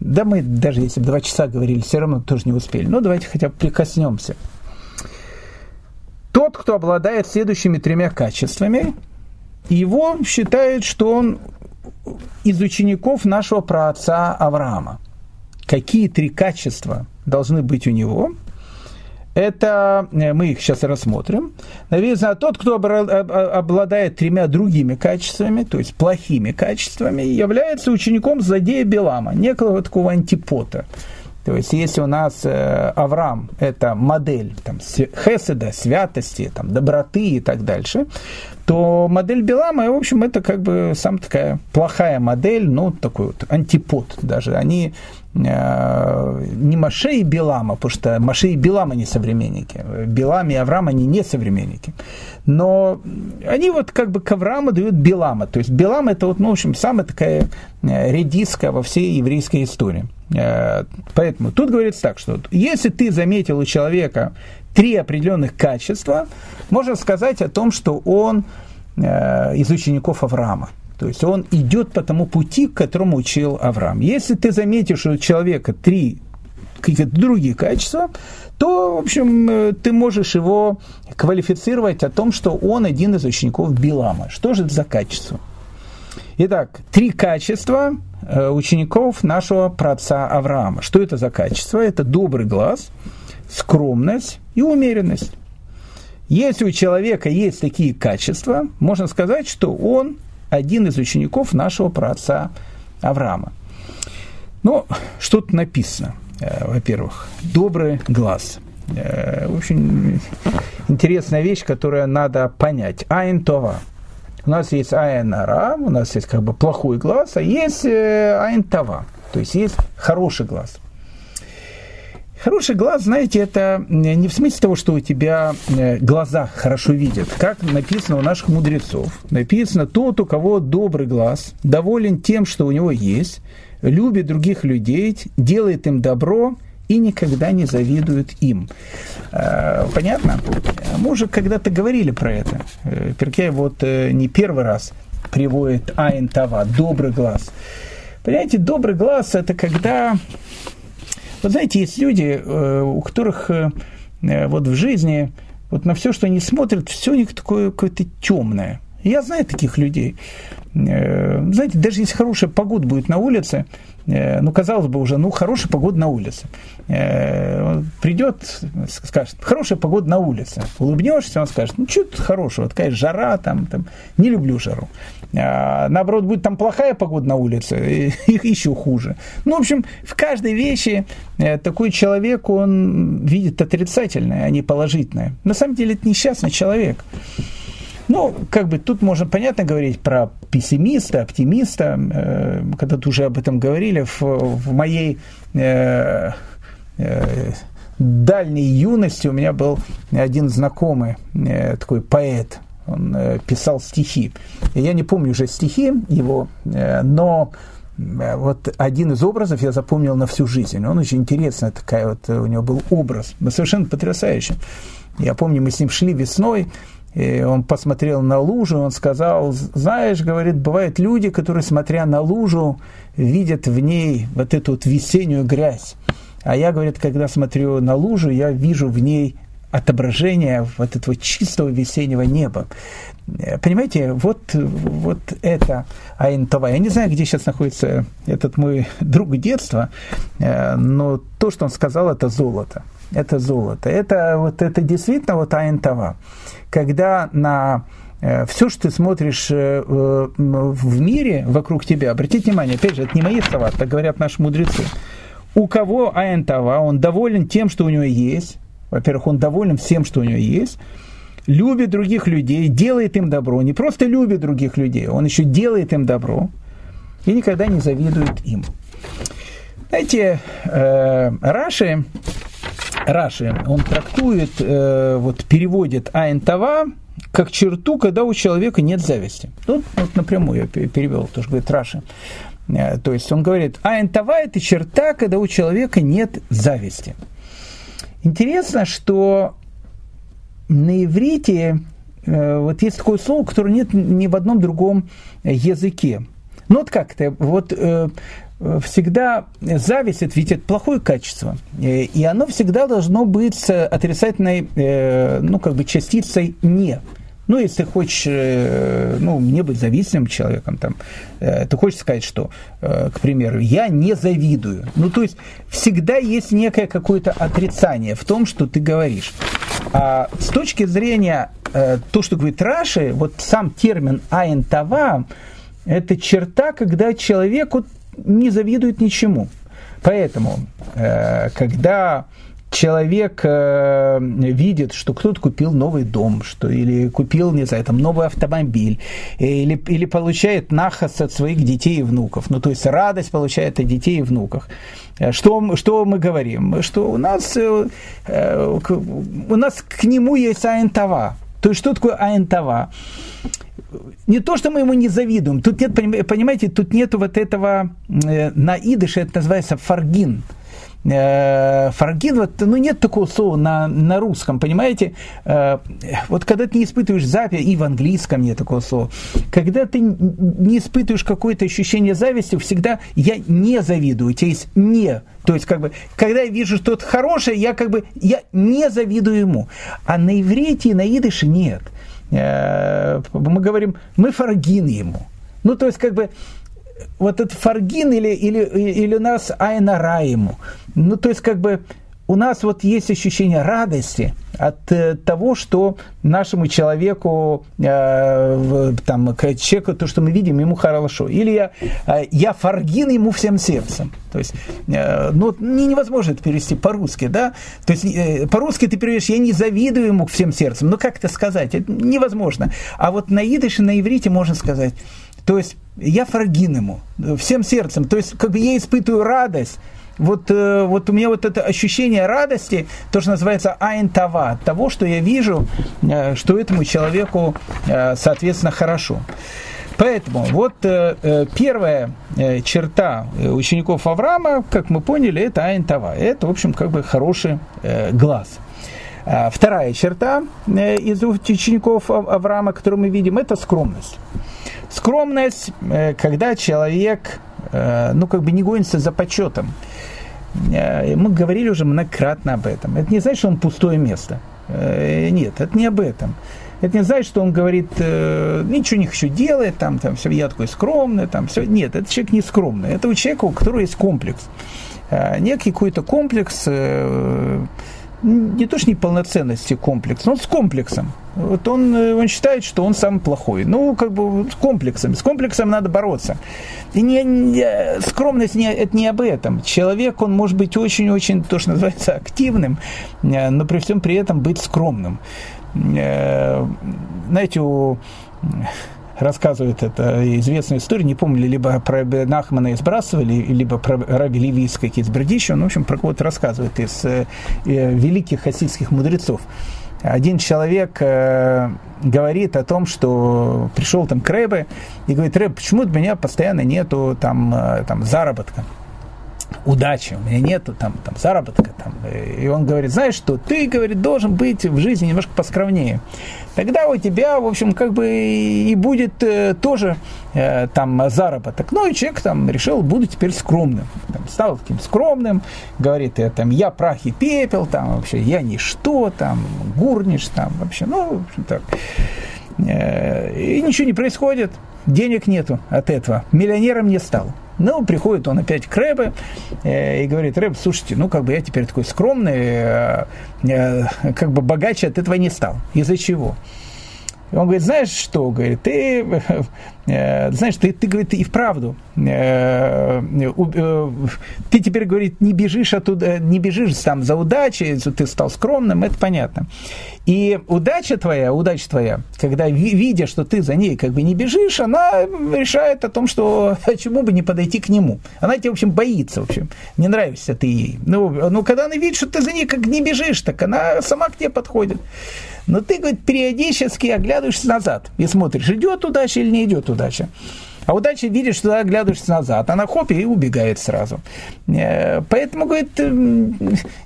Да мы даже если бы два часа говорили, все равно тоже не успели. Ну, давайте хотя бы прикоснемся. Тот, кто обладает следующими тремя качествами, его считают, что он из учеников нашего праотца Авраама. Какие три качества должны быть у него. Это э, мы их сейчас рассмотрим. Написано, тот, кто обладает тремя другими качествами, то есть плохими качествами, является учеником злодея Белама, некого такого антипота. То есть, если у нас э, Авраам – это модель там, хеседа, святости, там, доброты и так дальше, то модель Белама, в общем, это как бы сам такая плохая модель, ну, такой вот антипод даже. Они Э, не Маше и Белама, потому что Маше и Белама не современники. Белам и Авраам, они не современники. Но они вот как бы к Аврааму дают Белама. То есть Белам это вот, ну, в общем, самая такая э, редиска во всей еврейской истории. Э, поэтому тут говорится так, что если ты заметил у человека три определенных качества, можно сказать о том, что он из учеников Авраама. То есть он идет по тому пути, к которому учил Авраам. Если ты заметишь у человека три какие-то другие качества, то, в общем, э, ты можешь его квалифицировать о том, что он один из учеников Билама. Что же это за качество? Итак, три качества э, учеников нашего праотца Авраама. Что это за качество? Это добрый глаз, скромность и умеренность. Если у человека есть такие качества, можно сказать, что он один из учеников нашего праотца Авраама. Ну, что тут написано? Э, во-первых, добрый глаз. Э, очень интересная вещь, которую надо понять. Айн Това. У нас есть айн ара, у нас есть как бы плохой глаз, а есть э, айн Това. То есть есть хороший глаз. Хороший глаз, знаете, это не в смысле того, что у тебя э, глаза хорошо видят. Как написано у наших мудрецов. Написано, тот, у кого добрый глаз, доволен тем, что у него есть, любит других людей, делает им добро и никогда не завидует им. Э, понятно? Мы уже когда-то говорили про это. Э, Перкей вот не первый раз приводит Айн Това, добрый глаз. Понимаете, добрый глаз – это когда... Вот знаете, есть люди, у которых вот в жизни вот на все, что они смотрят, все у них такое какое-то темное. Я знаю таких людей. Знаете, даже если хорошая погода будет на улице, Э, ну, казалось бы, уже, ну, хорошая погода на улице. Э, придет, скажет, хорошая погода на улице. Улыбнешься, он скажет, ну, что тут хорошего, такая жара, там, там, не люблю жару. А, наоборот, будет там плохая погода на улице, их еще хуже. Ну, в общем, в каждой вещи э, такой человек, он видит отрицательное, а не положительное. На самом деле, это несчастный человек. Ну, как бы тут можно понятно говорить про пессимиста, оптимиста, э, когда ты уже об этом говорили, в, в моей э, э, дальней юности у меня был один знакомый э, такой поэт, он э, писал стихи. Я не помню уже стихи его, э, но э, вот один из образов я запомнил на всю жизнь. Он очень интересный, такая вот у него был образ, совершенно потрясающий. Я помню, мы с ним шли весной, и он посмотрел на лужу, он сказал, знаешь, говорит, бывают люди, которые, смотря на лужу, видят в ней вот эту вот весеннюю грязь. А я, говорит, когда смотрю на лужу, я вижу в ней отображение вот этого чистого весеннего неба. Понимаете, вот, вот это Айнтова. Я не знаю, где сейчас находится этот мой друг детства, э, но то, что он сказал, это золото. Это золото. Это, вот, это действительно вот Айнтова когда на э, все, что ты смотришь э, в мире вокруг тебя, обратите внимание, опять же, это не мои слова, так говорят наши мудрецы. У кого Аэнтава, он доволен тем, что у него есть. Во-первых, он доволен всем, что у него есть. Любит других людей, делает им добро. Не просто любит других людей, он еще делает им добро. И никогда не завидует им. Знаете, э, Раши Раши, он трактует, э, вот переводит Айнтава как черту, когда у человека нет зависти. Ну, вот напрямую я перевел, тоже говорит Раши. Э, то есть он говорит, Айнтава – это черта, когда у человека нет зависти. Интересно, что на иврите э, вот есть такое слово, которое нет ни в одном другом языке. Ну вот как-то, вот э, всегда зависть ведь это плохое качество, э, и оно всегда должно быть отрицательной, ну, как бы частицей «не». Ну, если ты хочешь, э, ну, не быть зависимым человеком, там, ты хочешь сказать, что, к примеру, я не завидую. Ну, то есть всегда есть некое какое-то отрицание в том, что ты говоришь. А с точки зрения то, что говорит Раши, вот сам термин «аентава», это черта, когда человек вот не завидует ничему. Поэтому, э, когда человек э, видит, что кто-то купил новый дом, что или купил, не знаю, там новый автомобиль, или, или получает нахас от своих детей и внуков, ну то есть радость получает от детей и внуков. Э, что, что мы говорим? Что у нас, э, э у нас к нему есть айнтава. То есть что такое айнтава? не то, что мы ему не завидуем, тут нет, понимаете, тут нет вот этого, э, на это называется фаргин. Э, фаргин, вот, ну нет такого слова на, на русском, понимаете? Э, вот когда ты не испытываешь зависть, и в английском нет такого слова, когда ты не испытываешь какое-то ощущение зависти, всегда я не завидую, то есть не, то есть, как бы, когда я вижу что-то хорошее, я как бы, я не завидую ему. А на иврите и на идыше нет. Э, мы говорим, мы фаргин ему. Ну, то есть, как бы, вот этот фаргин или, или, или у нас айнара ему. Ну, то есть, как бы, у нас вот есть ощущение радости от э, того, что нашему человеку, э, там, человеку, то, что мы видим, ему хорошо. Или я, э, я фаргин ему всем сердцем. То есть, э, ну, невозможно это перевести по-русски, да? То есть, э, по-русски ты переведешь, я не завидую ему всем сердцем. Ну, как это сказать? Это невозможно. А вот на идыше, на иврите можно сказать. То есть, я фаргин ему всем сердцем. То есть, как бы я испытываю радость вот, э, вот у меня вот это ощущение радости, то, что называется айнтава, того, что я вижу, э, что этому человеку, э, соответственно, хорошо. Поэтому вот первая черта учеников Авраама, как мы поняли, это айнтава. Это, в общем, как бы хороший глаз. Вторая черта из учеников Авраама, которую мы видим, это скромность. Скромность, когда человек ну, как бы не гонится за почетом. Мы говорили уже многократно об этом. Это не значит, что он пустое место. Нет, это не об этом. Это не значит, что он говорит, э, ничего не хочу делать, там, там, все, я такой скромный, там, все. Нет, это человек не скромный. Это у человека, у которого есть комплекс. Э, некий какой-то комплекс, э, не то что неполноценности комплекс, но с комплексом. Вот он, э, он считает, что он самый плохой. Ну, как бы с комплексом. С комплексом надо бороться. И не, не, скромность не, это не об этом. Человек, он может быть очень-очень, то, что называется, активным, э, но при всем при этом быть скромным. Э, знаете, у рассказывает это известная история, не помню, либо про Нахмана из Брасова, либо про Раби Леви из каких-то Бердича, он, в общем, про кого-то рассказывает из э, великих хасидских мудрецов. Один человек э, говорит о том, что пришел там к Рэбе и говорит, Рэб, почему у меня постоянно нету там, э, там заработка? Удачи, у меня нету там, там заработка. Там. И он говорит, знаешь что, ты, говорит, должен быть в жизни немножко поскромнее. Тогда у тебя, в общем, как бы и будет э, тоже э, там заработок. Ну и человек там решил, буду теперь скромным. Там, стал таким скромным, говорит, я, там, я прах и пепел, там вообще я ничто, там, гурниш, там вообще, ну, в общем так. Э, и ничего не происходит, денег нету от этого, миллионером не стал. Ну, приходит он опять к Рэбе э, и говорит, Рэб, слушайте, ну, как бы я теперь такой скромный, э, э, как бы богаче от этого не стал. Из-за чего? И он говорит, знаешь что, говорит, ты, э, знаешь, ты, ты, говорит, и вправду, э, э, ты теперь, говорит, не бежишь оттуда, не бежишь там за удачей, ты стал скромным, это понятно. И удача твоя, удача твоя, когда видя, что ты за ней как бы не бежишь, она решает о том, что а чему бы не подойти к нему. Она тебе, в общем, боится, в общем, не нравишься ты ей. Ну, ну когда она видит, что ты за ней как не бежишь, так она сама к тебе подходит. Но ты, говорит, периодически оглядываешься назад и смотришь, идет удача или не идет удача. А удача видит, что ты оглядываешься назад, она хоп и убегает сразу. Э, поэтому, говорит,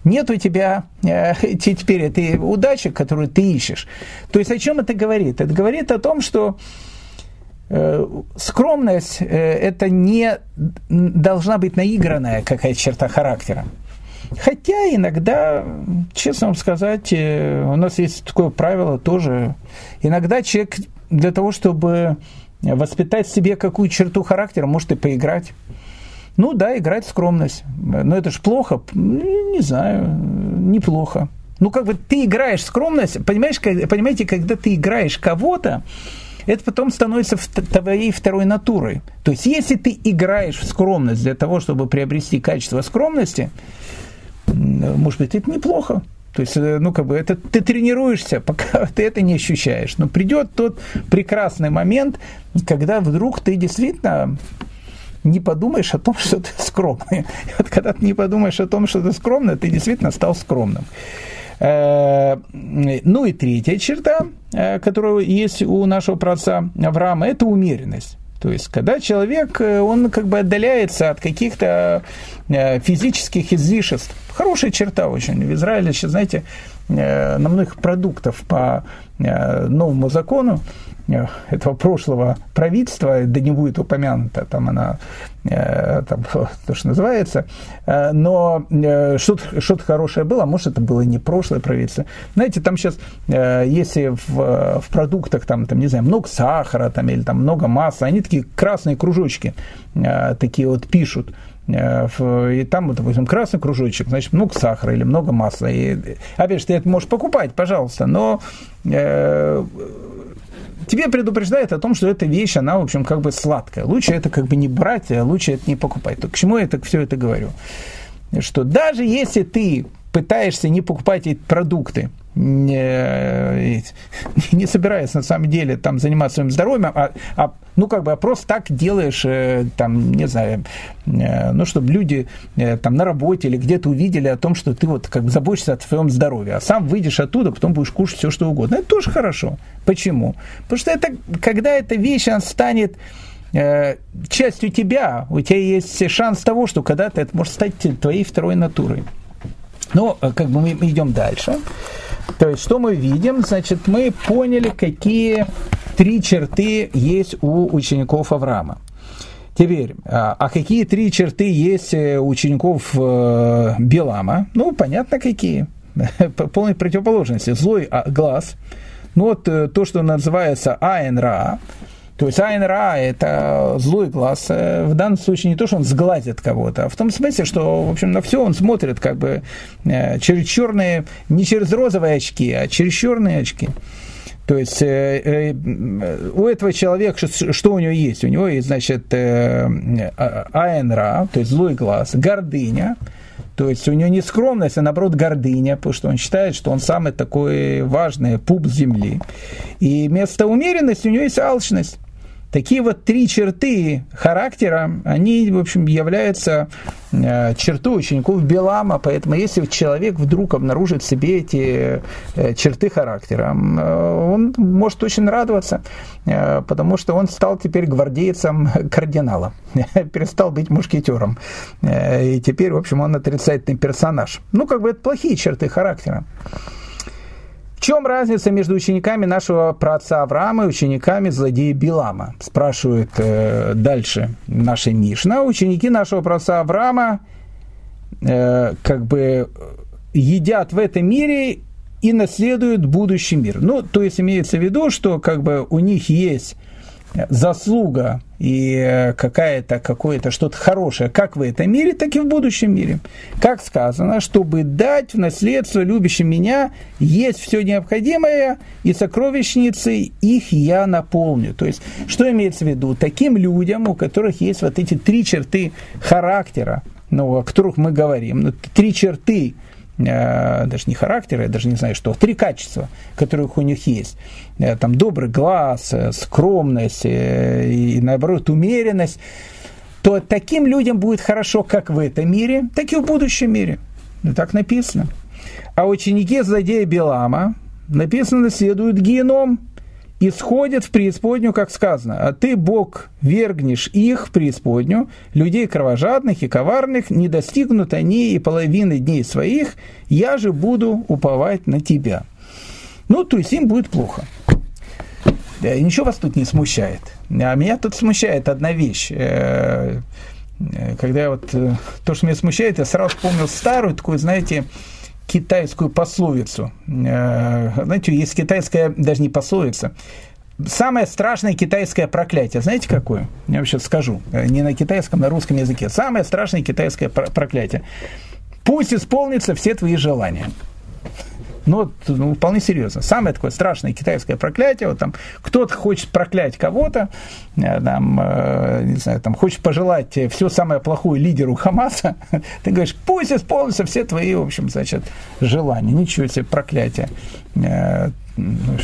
нет у тебя э, теперь этой удачи, которую ты ищешь. То есть о чем это говорит? Это говорит о том, что э, скромность это не должна быть наигранная какая-то черта характера. Хотя иногда, честно вам сказать, э, у нас есть такое правило тоже. Иногда человек для того, чтобы воспитать в себе какую черту характера, может и поиграть. Ну да, играть скромность. Но это ж плохо. Не знаю, неплохо. Ну, как бы ты играешь скромность, понимаешь, понимаете, когда ты играешь кого-то, это потом становится твоей второй натурой. То есть, если ты играешь в скромность для того, чтобы приобрести качество скромности, может быть, это неплохо. То есть, э, ну, как бы, это ты тренируешься, пока ты это не ощущаешь. Но придет тот прекрасный момент, когда вдруг ты действительно не подумаешь о том, что ты скромный. И вот когда ты не подумаешь о том, что ты скромный, ты действительно стал скромным. Э, ну и третья черта, э, которая есть у нашего праца Авраама, это умеренность. То есть, когда человек, он как бы отдаляется от каких-то физических излишеств, Хорошая черта очень. В Израиле сейчас, знаете, э, на многих продуктов по э, новому закону э, этого прошлого правительства, да не будет упомянуто, там она, там, то, что называется, но что-то, что хорошее было, а может, это было не прошлое правительство. Знаете, там сейчас, если в, в продуктах, там, там, не знаю, много сахара, там, или там много масла, они такие красные кружочки такие вот пишут, Э, и там, допустим, красный кружочек, значит, много сахара или много масла. И, опять же, ты это можешь покупать, пожалуйста, но э, тебе предупреждает о том, что эта вещь, она, в общем, как бы сладкая. Лучше это как бы не брать, а лучше это не покупать. То к чему я так все это говорю? Что даже если ты пытаешься не покупать эти продукты, не, не собираясь на самом деле там заниматься своим здоровьем, а, а ну как бы а просто так делаешь, э, там, не знаю, э, ну чтобы люди э, там на работе или где-то увидели о том, что ты вот как бы заботишься о своем здоровье, а сам выйдешь оттуда, потом будешь кушать все что угодно. Это тоже хорошо. Почему? Потому что это, когда эта вещь она станет частью тебя, у тебя есть шанс того, что когда-то это может стать твоей второй натурой. Но как бы мы идем дальше. То есть, что мы видим? Значит, мы поняли, какие три черты есть у учеников Авраама. Теперь, а, а какие три черты есть у учеников Белама? Ну, понятно, какие. Полной противоположности. Злой глаз. Ну, вот то, что называется Айн-Ра, то есть Айн Ра – это злой глаз. В данном случае не то, что он сглазит кого-то, а в том смысле, что, в общем, на все он смотрит как бы э, через черные, не через розовые очки, а через черные очки. То есть э, э, у этого человека, что у него есть? У него есть, значит, э, АНРА, то есть злой глаз, гордыня, то есть у него не скромность, а наоборот гордыня, потому что он считает, что он самый такой важный пуп земли. И вместо умеренности у него есть алчность. Такие вот три черты характера, они, в общем, являются э, чертой учеников Белама, поэтому если человек вдруг обнаружит в себе эти э, черты характера, э, он может очень радоваться, потому что он стал теперь гвардейцем кардинала, перестал быть мушкетером, и теперь, в общем, он отрицательный персонаж. Ну, как бы это плохие черты характера. Чем разница между учениками нашего праотца Авраама и учениками злодея Билама? Спрашивает э, дальше наша Мишна. Ученики нашего праотца Авраама э, как бы едят в этом мире и наследуют будущий мир. Ну, то есть имеется в виду, что как бы у них есть заслуга и э, какая-то, какое-то что-то хорошее, как в этом мире, так и в будущем мире. Как сказано, чтобы дать в наследство любящим меня, есть все необходимое, и сокровищницы их я наполню. То есть, что имеется в виду? Таким людям, у которых есть вот эти три черты характера, ну, о которых мы говорим, ну, три черты даже не характера, я даже не знаю что, три качества, которых у них есть. Э, там добрый глаз, э, скромность и наоборот умеренность, то таким людям будет хорошо как в этом мире, так и в будущем мире. Ну, так написано. А ученики злодея Белама написано следуют геном, исходят в преисподнюю, как сказано, а ты, Бог, вергнешь их в преисподнюю, людей кровожадных и коварных, не достигнут они и половины дней своих, я же буду уповать на тебя. Ну, то есть им будет плохо. Да, ничего вас тут не смущает. А меня тут смущает одна вещь. Э, э, когда я вот э, то, что меня смущает, я сразу вспомнил старую такую, знаете, китайскую пословицу. Э, знаете, есть китайская, даже не пословица, Самое страшное китайское проклятие, знаете какое? Я вам сейчас скажу. Э, не на китайском, на русском языке. Самое страшное китайское проклятие. Пусть исполнятся все твои желания. Ну, ну, вполне серьезно. Самое такое страшное китайское проклятие, вот там кто-то хочет проклять кого-то, э, там, э, не знаю, там, хочет пожелать все самое плохое лидеру Хамаса, ты говоришь, пусть исполнятся все твои, в общем, значит, желания. Ничего себе проклятие. Э, ну,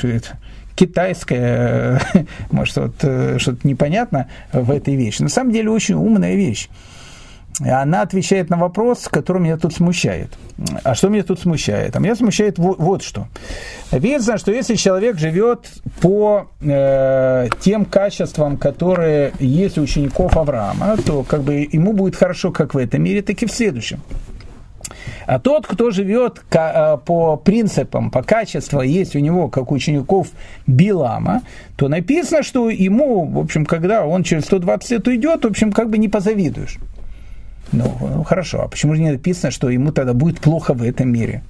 китайское, может, вот, э, что-то непонятно в этой вещи. На самом деле очень умная вещь она отвечает на вопрос, который меня тут смущает. А что меня тут смущает? А меня смущает вот, вот что. Видно, что если человек живет по э, тем качествам, которые есть у учеников Авраама, то как бы ему будет хорошо как в этом мире, так и в следующем. А тот, кто живет э, по принципам, по качеству, есть у него, как у учеников Билама, то написано, что ему, в общем, когда он через 120 лет уйдет, в общем, как бы не позавидуешь. Ну, ну хорошо, а почему же не написано, что ему тогда будет плохо в этом мире?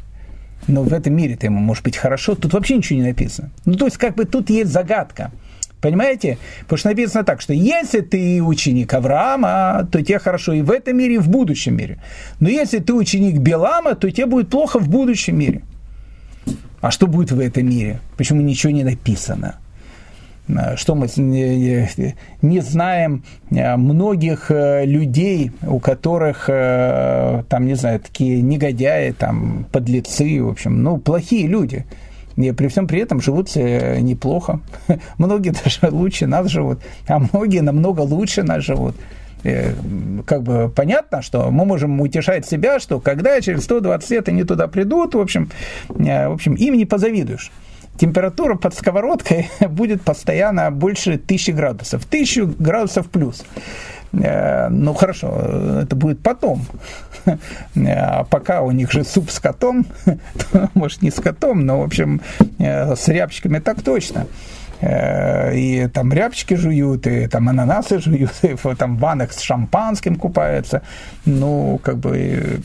Но в этом мире-то ему может быть хорошо, тут вообще ничего не написано. Ну, то есть, как бы тут есть загадка. Понимаете? Потому что написано так, что если ты ученик Авраама, то тебе хорошо и в этом мире, и в будущем мире. Но если ты ученик Белама, то тебе будет плохо в будущем мире. А что будет в этом мире? Почему ничего не написано? Э, что мы не знаем э, многих э, людей, у которых, там, не знаю, такие негодяи, там, подлецы, в общем, ну, плохие люди. И при всем при этом живут неплохо. Многие даже лучше нас живут, а многие намного лучше нас живут. Как бы понятно, что мы можем утешать себя, что когда через 120 лет они туда придут, в общем, в общем им не позавидуешь температура под сковородкой будет постоянно больше тысячи градусов. Тысячу градусов плюс. Э, ну хорошо, это будет потом. А пока у них же суп с котом, может не с котом, но в общем э, с рябчиками так точно. и там рябчики жуют, и там ананасы жуют, и там в ваннах с шампанским купаются. Ну, как бы,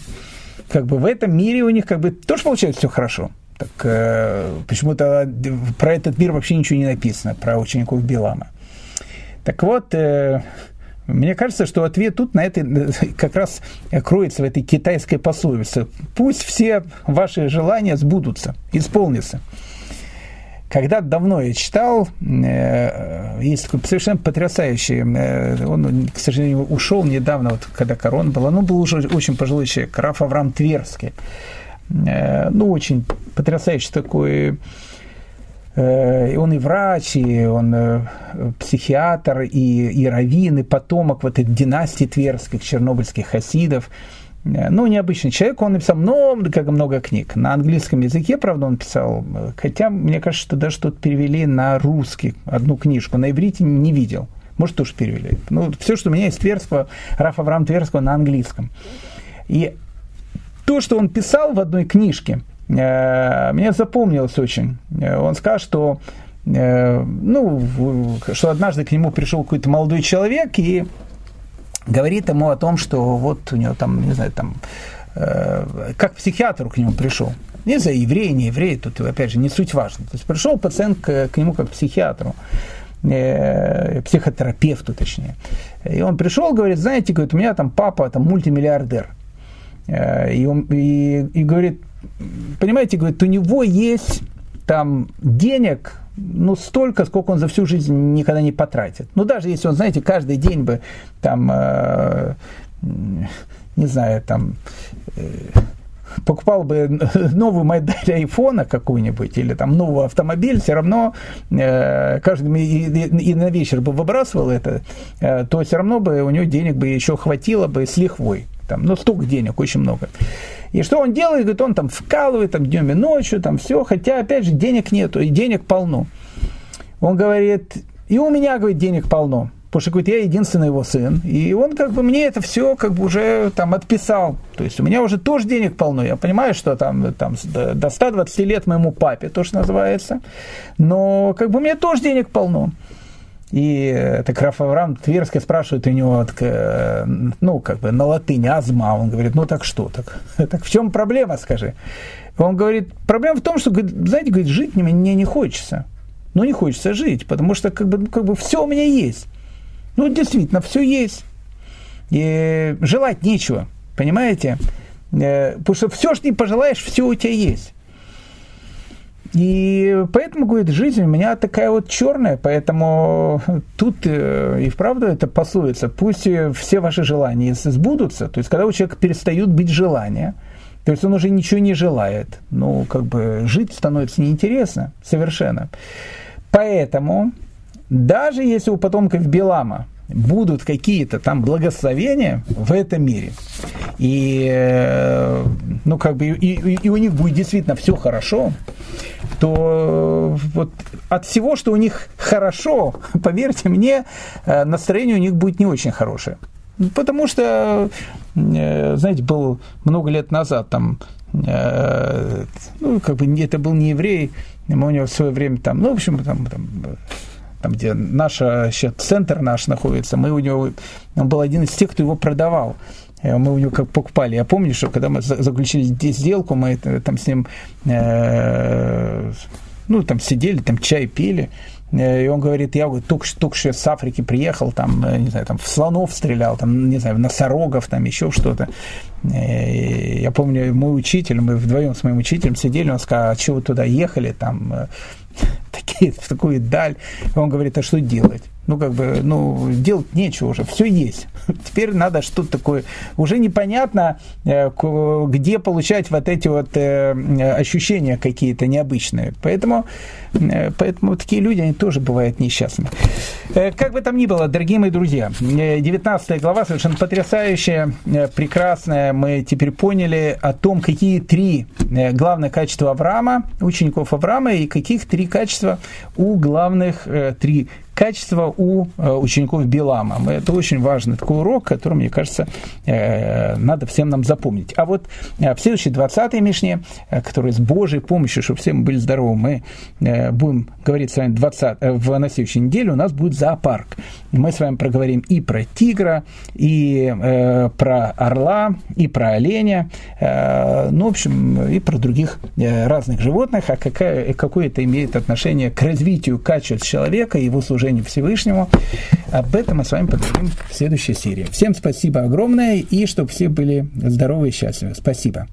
как бы в этом мире у них как бы тоже получается все хорошо. Так э, почему-то про этот мир вообще ничего не написано, про учеников Билама. Так вот, э, мне кажется, что ответ тут на это как раз кроется в этой китайской пословице. Пусть все ваши желания сбудутся, исполнятся. Когда давно я читал, э, есть такой совершенно потрясающий, э, он, к сожалению, ушел недавно, вот когда корона была, ну, был уже очень пожилой человек, Раф Авраам Тверский. Э, ну, очень потрясающий такой он и врач, и он психиатр, и, и раввин, и потомок вот этой династии тверских, чернобыльских хасидов. Э, ну, необычный человек, он написал много, как много книг. На английском языке, правда, он писал, хотя, мне кажется, что даже что-то перевели на русский, одну книжку, на иврите не видел. Может, тоже перевели. Ну, все, что у меня есть Тверского, Рафа Авраам Тверского на английском. И то, что он писал в одной книжке, э, мне запомнилось очень. Э, он сказал, что, ну, что однажды к нему пришел какой-то молодой человек и говорит ему о том, что вот у него там, не знаю, там, э, как психиатру к нему пришел. Не за еврей, не еврей, тут опять же не суть важно. То есть пришел пациент к, к нему как психиатру, э, психотерапевту точнее. И он пришел, говорит, знаете, говорит, у меня там папа там мультимиллиардер. Э, и, он, и, и говорит, понимаете, говорит, у него есть там денег ну, столько, сколько он за всю жизнь никогда не потратит. Ну, даже если он, знаете, каждый день бы там, э, не знаю, там, э, покупал бы новую модель айфона какую-нибудь или там новый автомобиль, все равно э, каждый и, и, и на вечер бы выбрасывал это, э, то все равно бы у него денег бы еще хватило бы с лихвой. Там, ну, столько денег, очень много. И что он делает? Говорит, он там вкалывает там, днем и ночью, там все, хотя, опять же, денег нету, и денег полно. Он говорит, и у меня, говорит, денег полно. Потому что, говорит, я единственный его сын. И он как бы мне это все как бы уже там отписал. То есть у меня уже тоже денег полно. Я понимаю, что там, там до 120 лет моему папе тоже называется. Но как бы мне тоже денег полно. И это Раф Авраам Тверский спрашивает у него, э, ну, как бы на латыни, азма. Он говорит, ну так что? Так, так в чем проблема, скажи? Он говорит, проблема в том, что, знаете, говорит, жить мне не хочется. Ну, не хочется жить, потому что как бы, как бы все у меня есть. Ну, действительно, все есть. И желать нечего, понимаете? Э, потому что все, что не пожелаешь, все у тебя есть. И поэтому, говорит, жизнь у меня такая вот черная, поэтому тут э, и вправду это пословица, пусть все ваши желания сбудутся, то есть когда у человека перестают быть желания, то есть он уже ничего не желает, ну, как бы жить становится неинтересно совершенно. Поэтому даже если у потомков Белама будут какие-то там благословения в этом мире, и, э, ну, как бы, и, и у них будет действительно все хорошо, то вот от всего, что у них хорошо, поверьте мне, э, настроение у них будет не очень хорошее. Потому что, э, знаете, был много лет назад там, э, ну, как бы это был не еврей, мы у него в свое время там, ну, в общем, там, там там, где наш центр наш находится, мы у него, он был один из тех, кто его продавал. Э, мы у него как покупали. Я помню, что когда мы заключили сделку, мы там с ним э, ну, там сидели, там чай пили. Э, и он говорит, я говорит, только, только что с Африки приехал, там, не знаю, там в слонов стрелял, там, не знаю, в носорогов, там еще что-то. Я помню, мой учитель, мы вдвоем с моим учителем сидели, он сказал, а чего вы туда ехали, там, такие, в такую даль. Он говорит, а что делать? ну, как бы, ну, делать нечего уже, все есть. Теперь надо что-то такое, уже непонятно, э, где получать вот эти вот э, ощущения какие-то необычные. Поэтому, э, поэтому такие люди, они тоже бывают несчастными. Как бы там ни было, дорогие мои друзья, 19 глава совершенно потрясающая, прекрасная. Мы теперь поняли о том, какие три главных качества Авраама, учеников Авраама, и каких три качества у главных, три качества у учеников Билама. Это очень важный такой урок, который, мне кажется, надо всем нам запомнить. А вот в следующей 20-й Мишне, которая с Божьей помощью, чтобы все мы были здоровы, мы будем говорить с вами 20, в на следующей неделе, у нас будет зоопарк. Мы с вами проговорим и про тигра, и э, про орла, и про оленя, э, ну, в общем, и про других э, разных животных, а какая, какое это имеет отношение к развитию качеств человека его служению Всевышнему. Об этом мы с вами поговорим в следующей серии. Всем спасибо огромное, и чтобы все были здоровы и счастливы. Спасибо.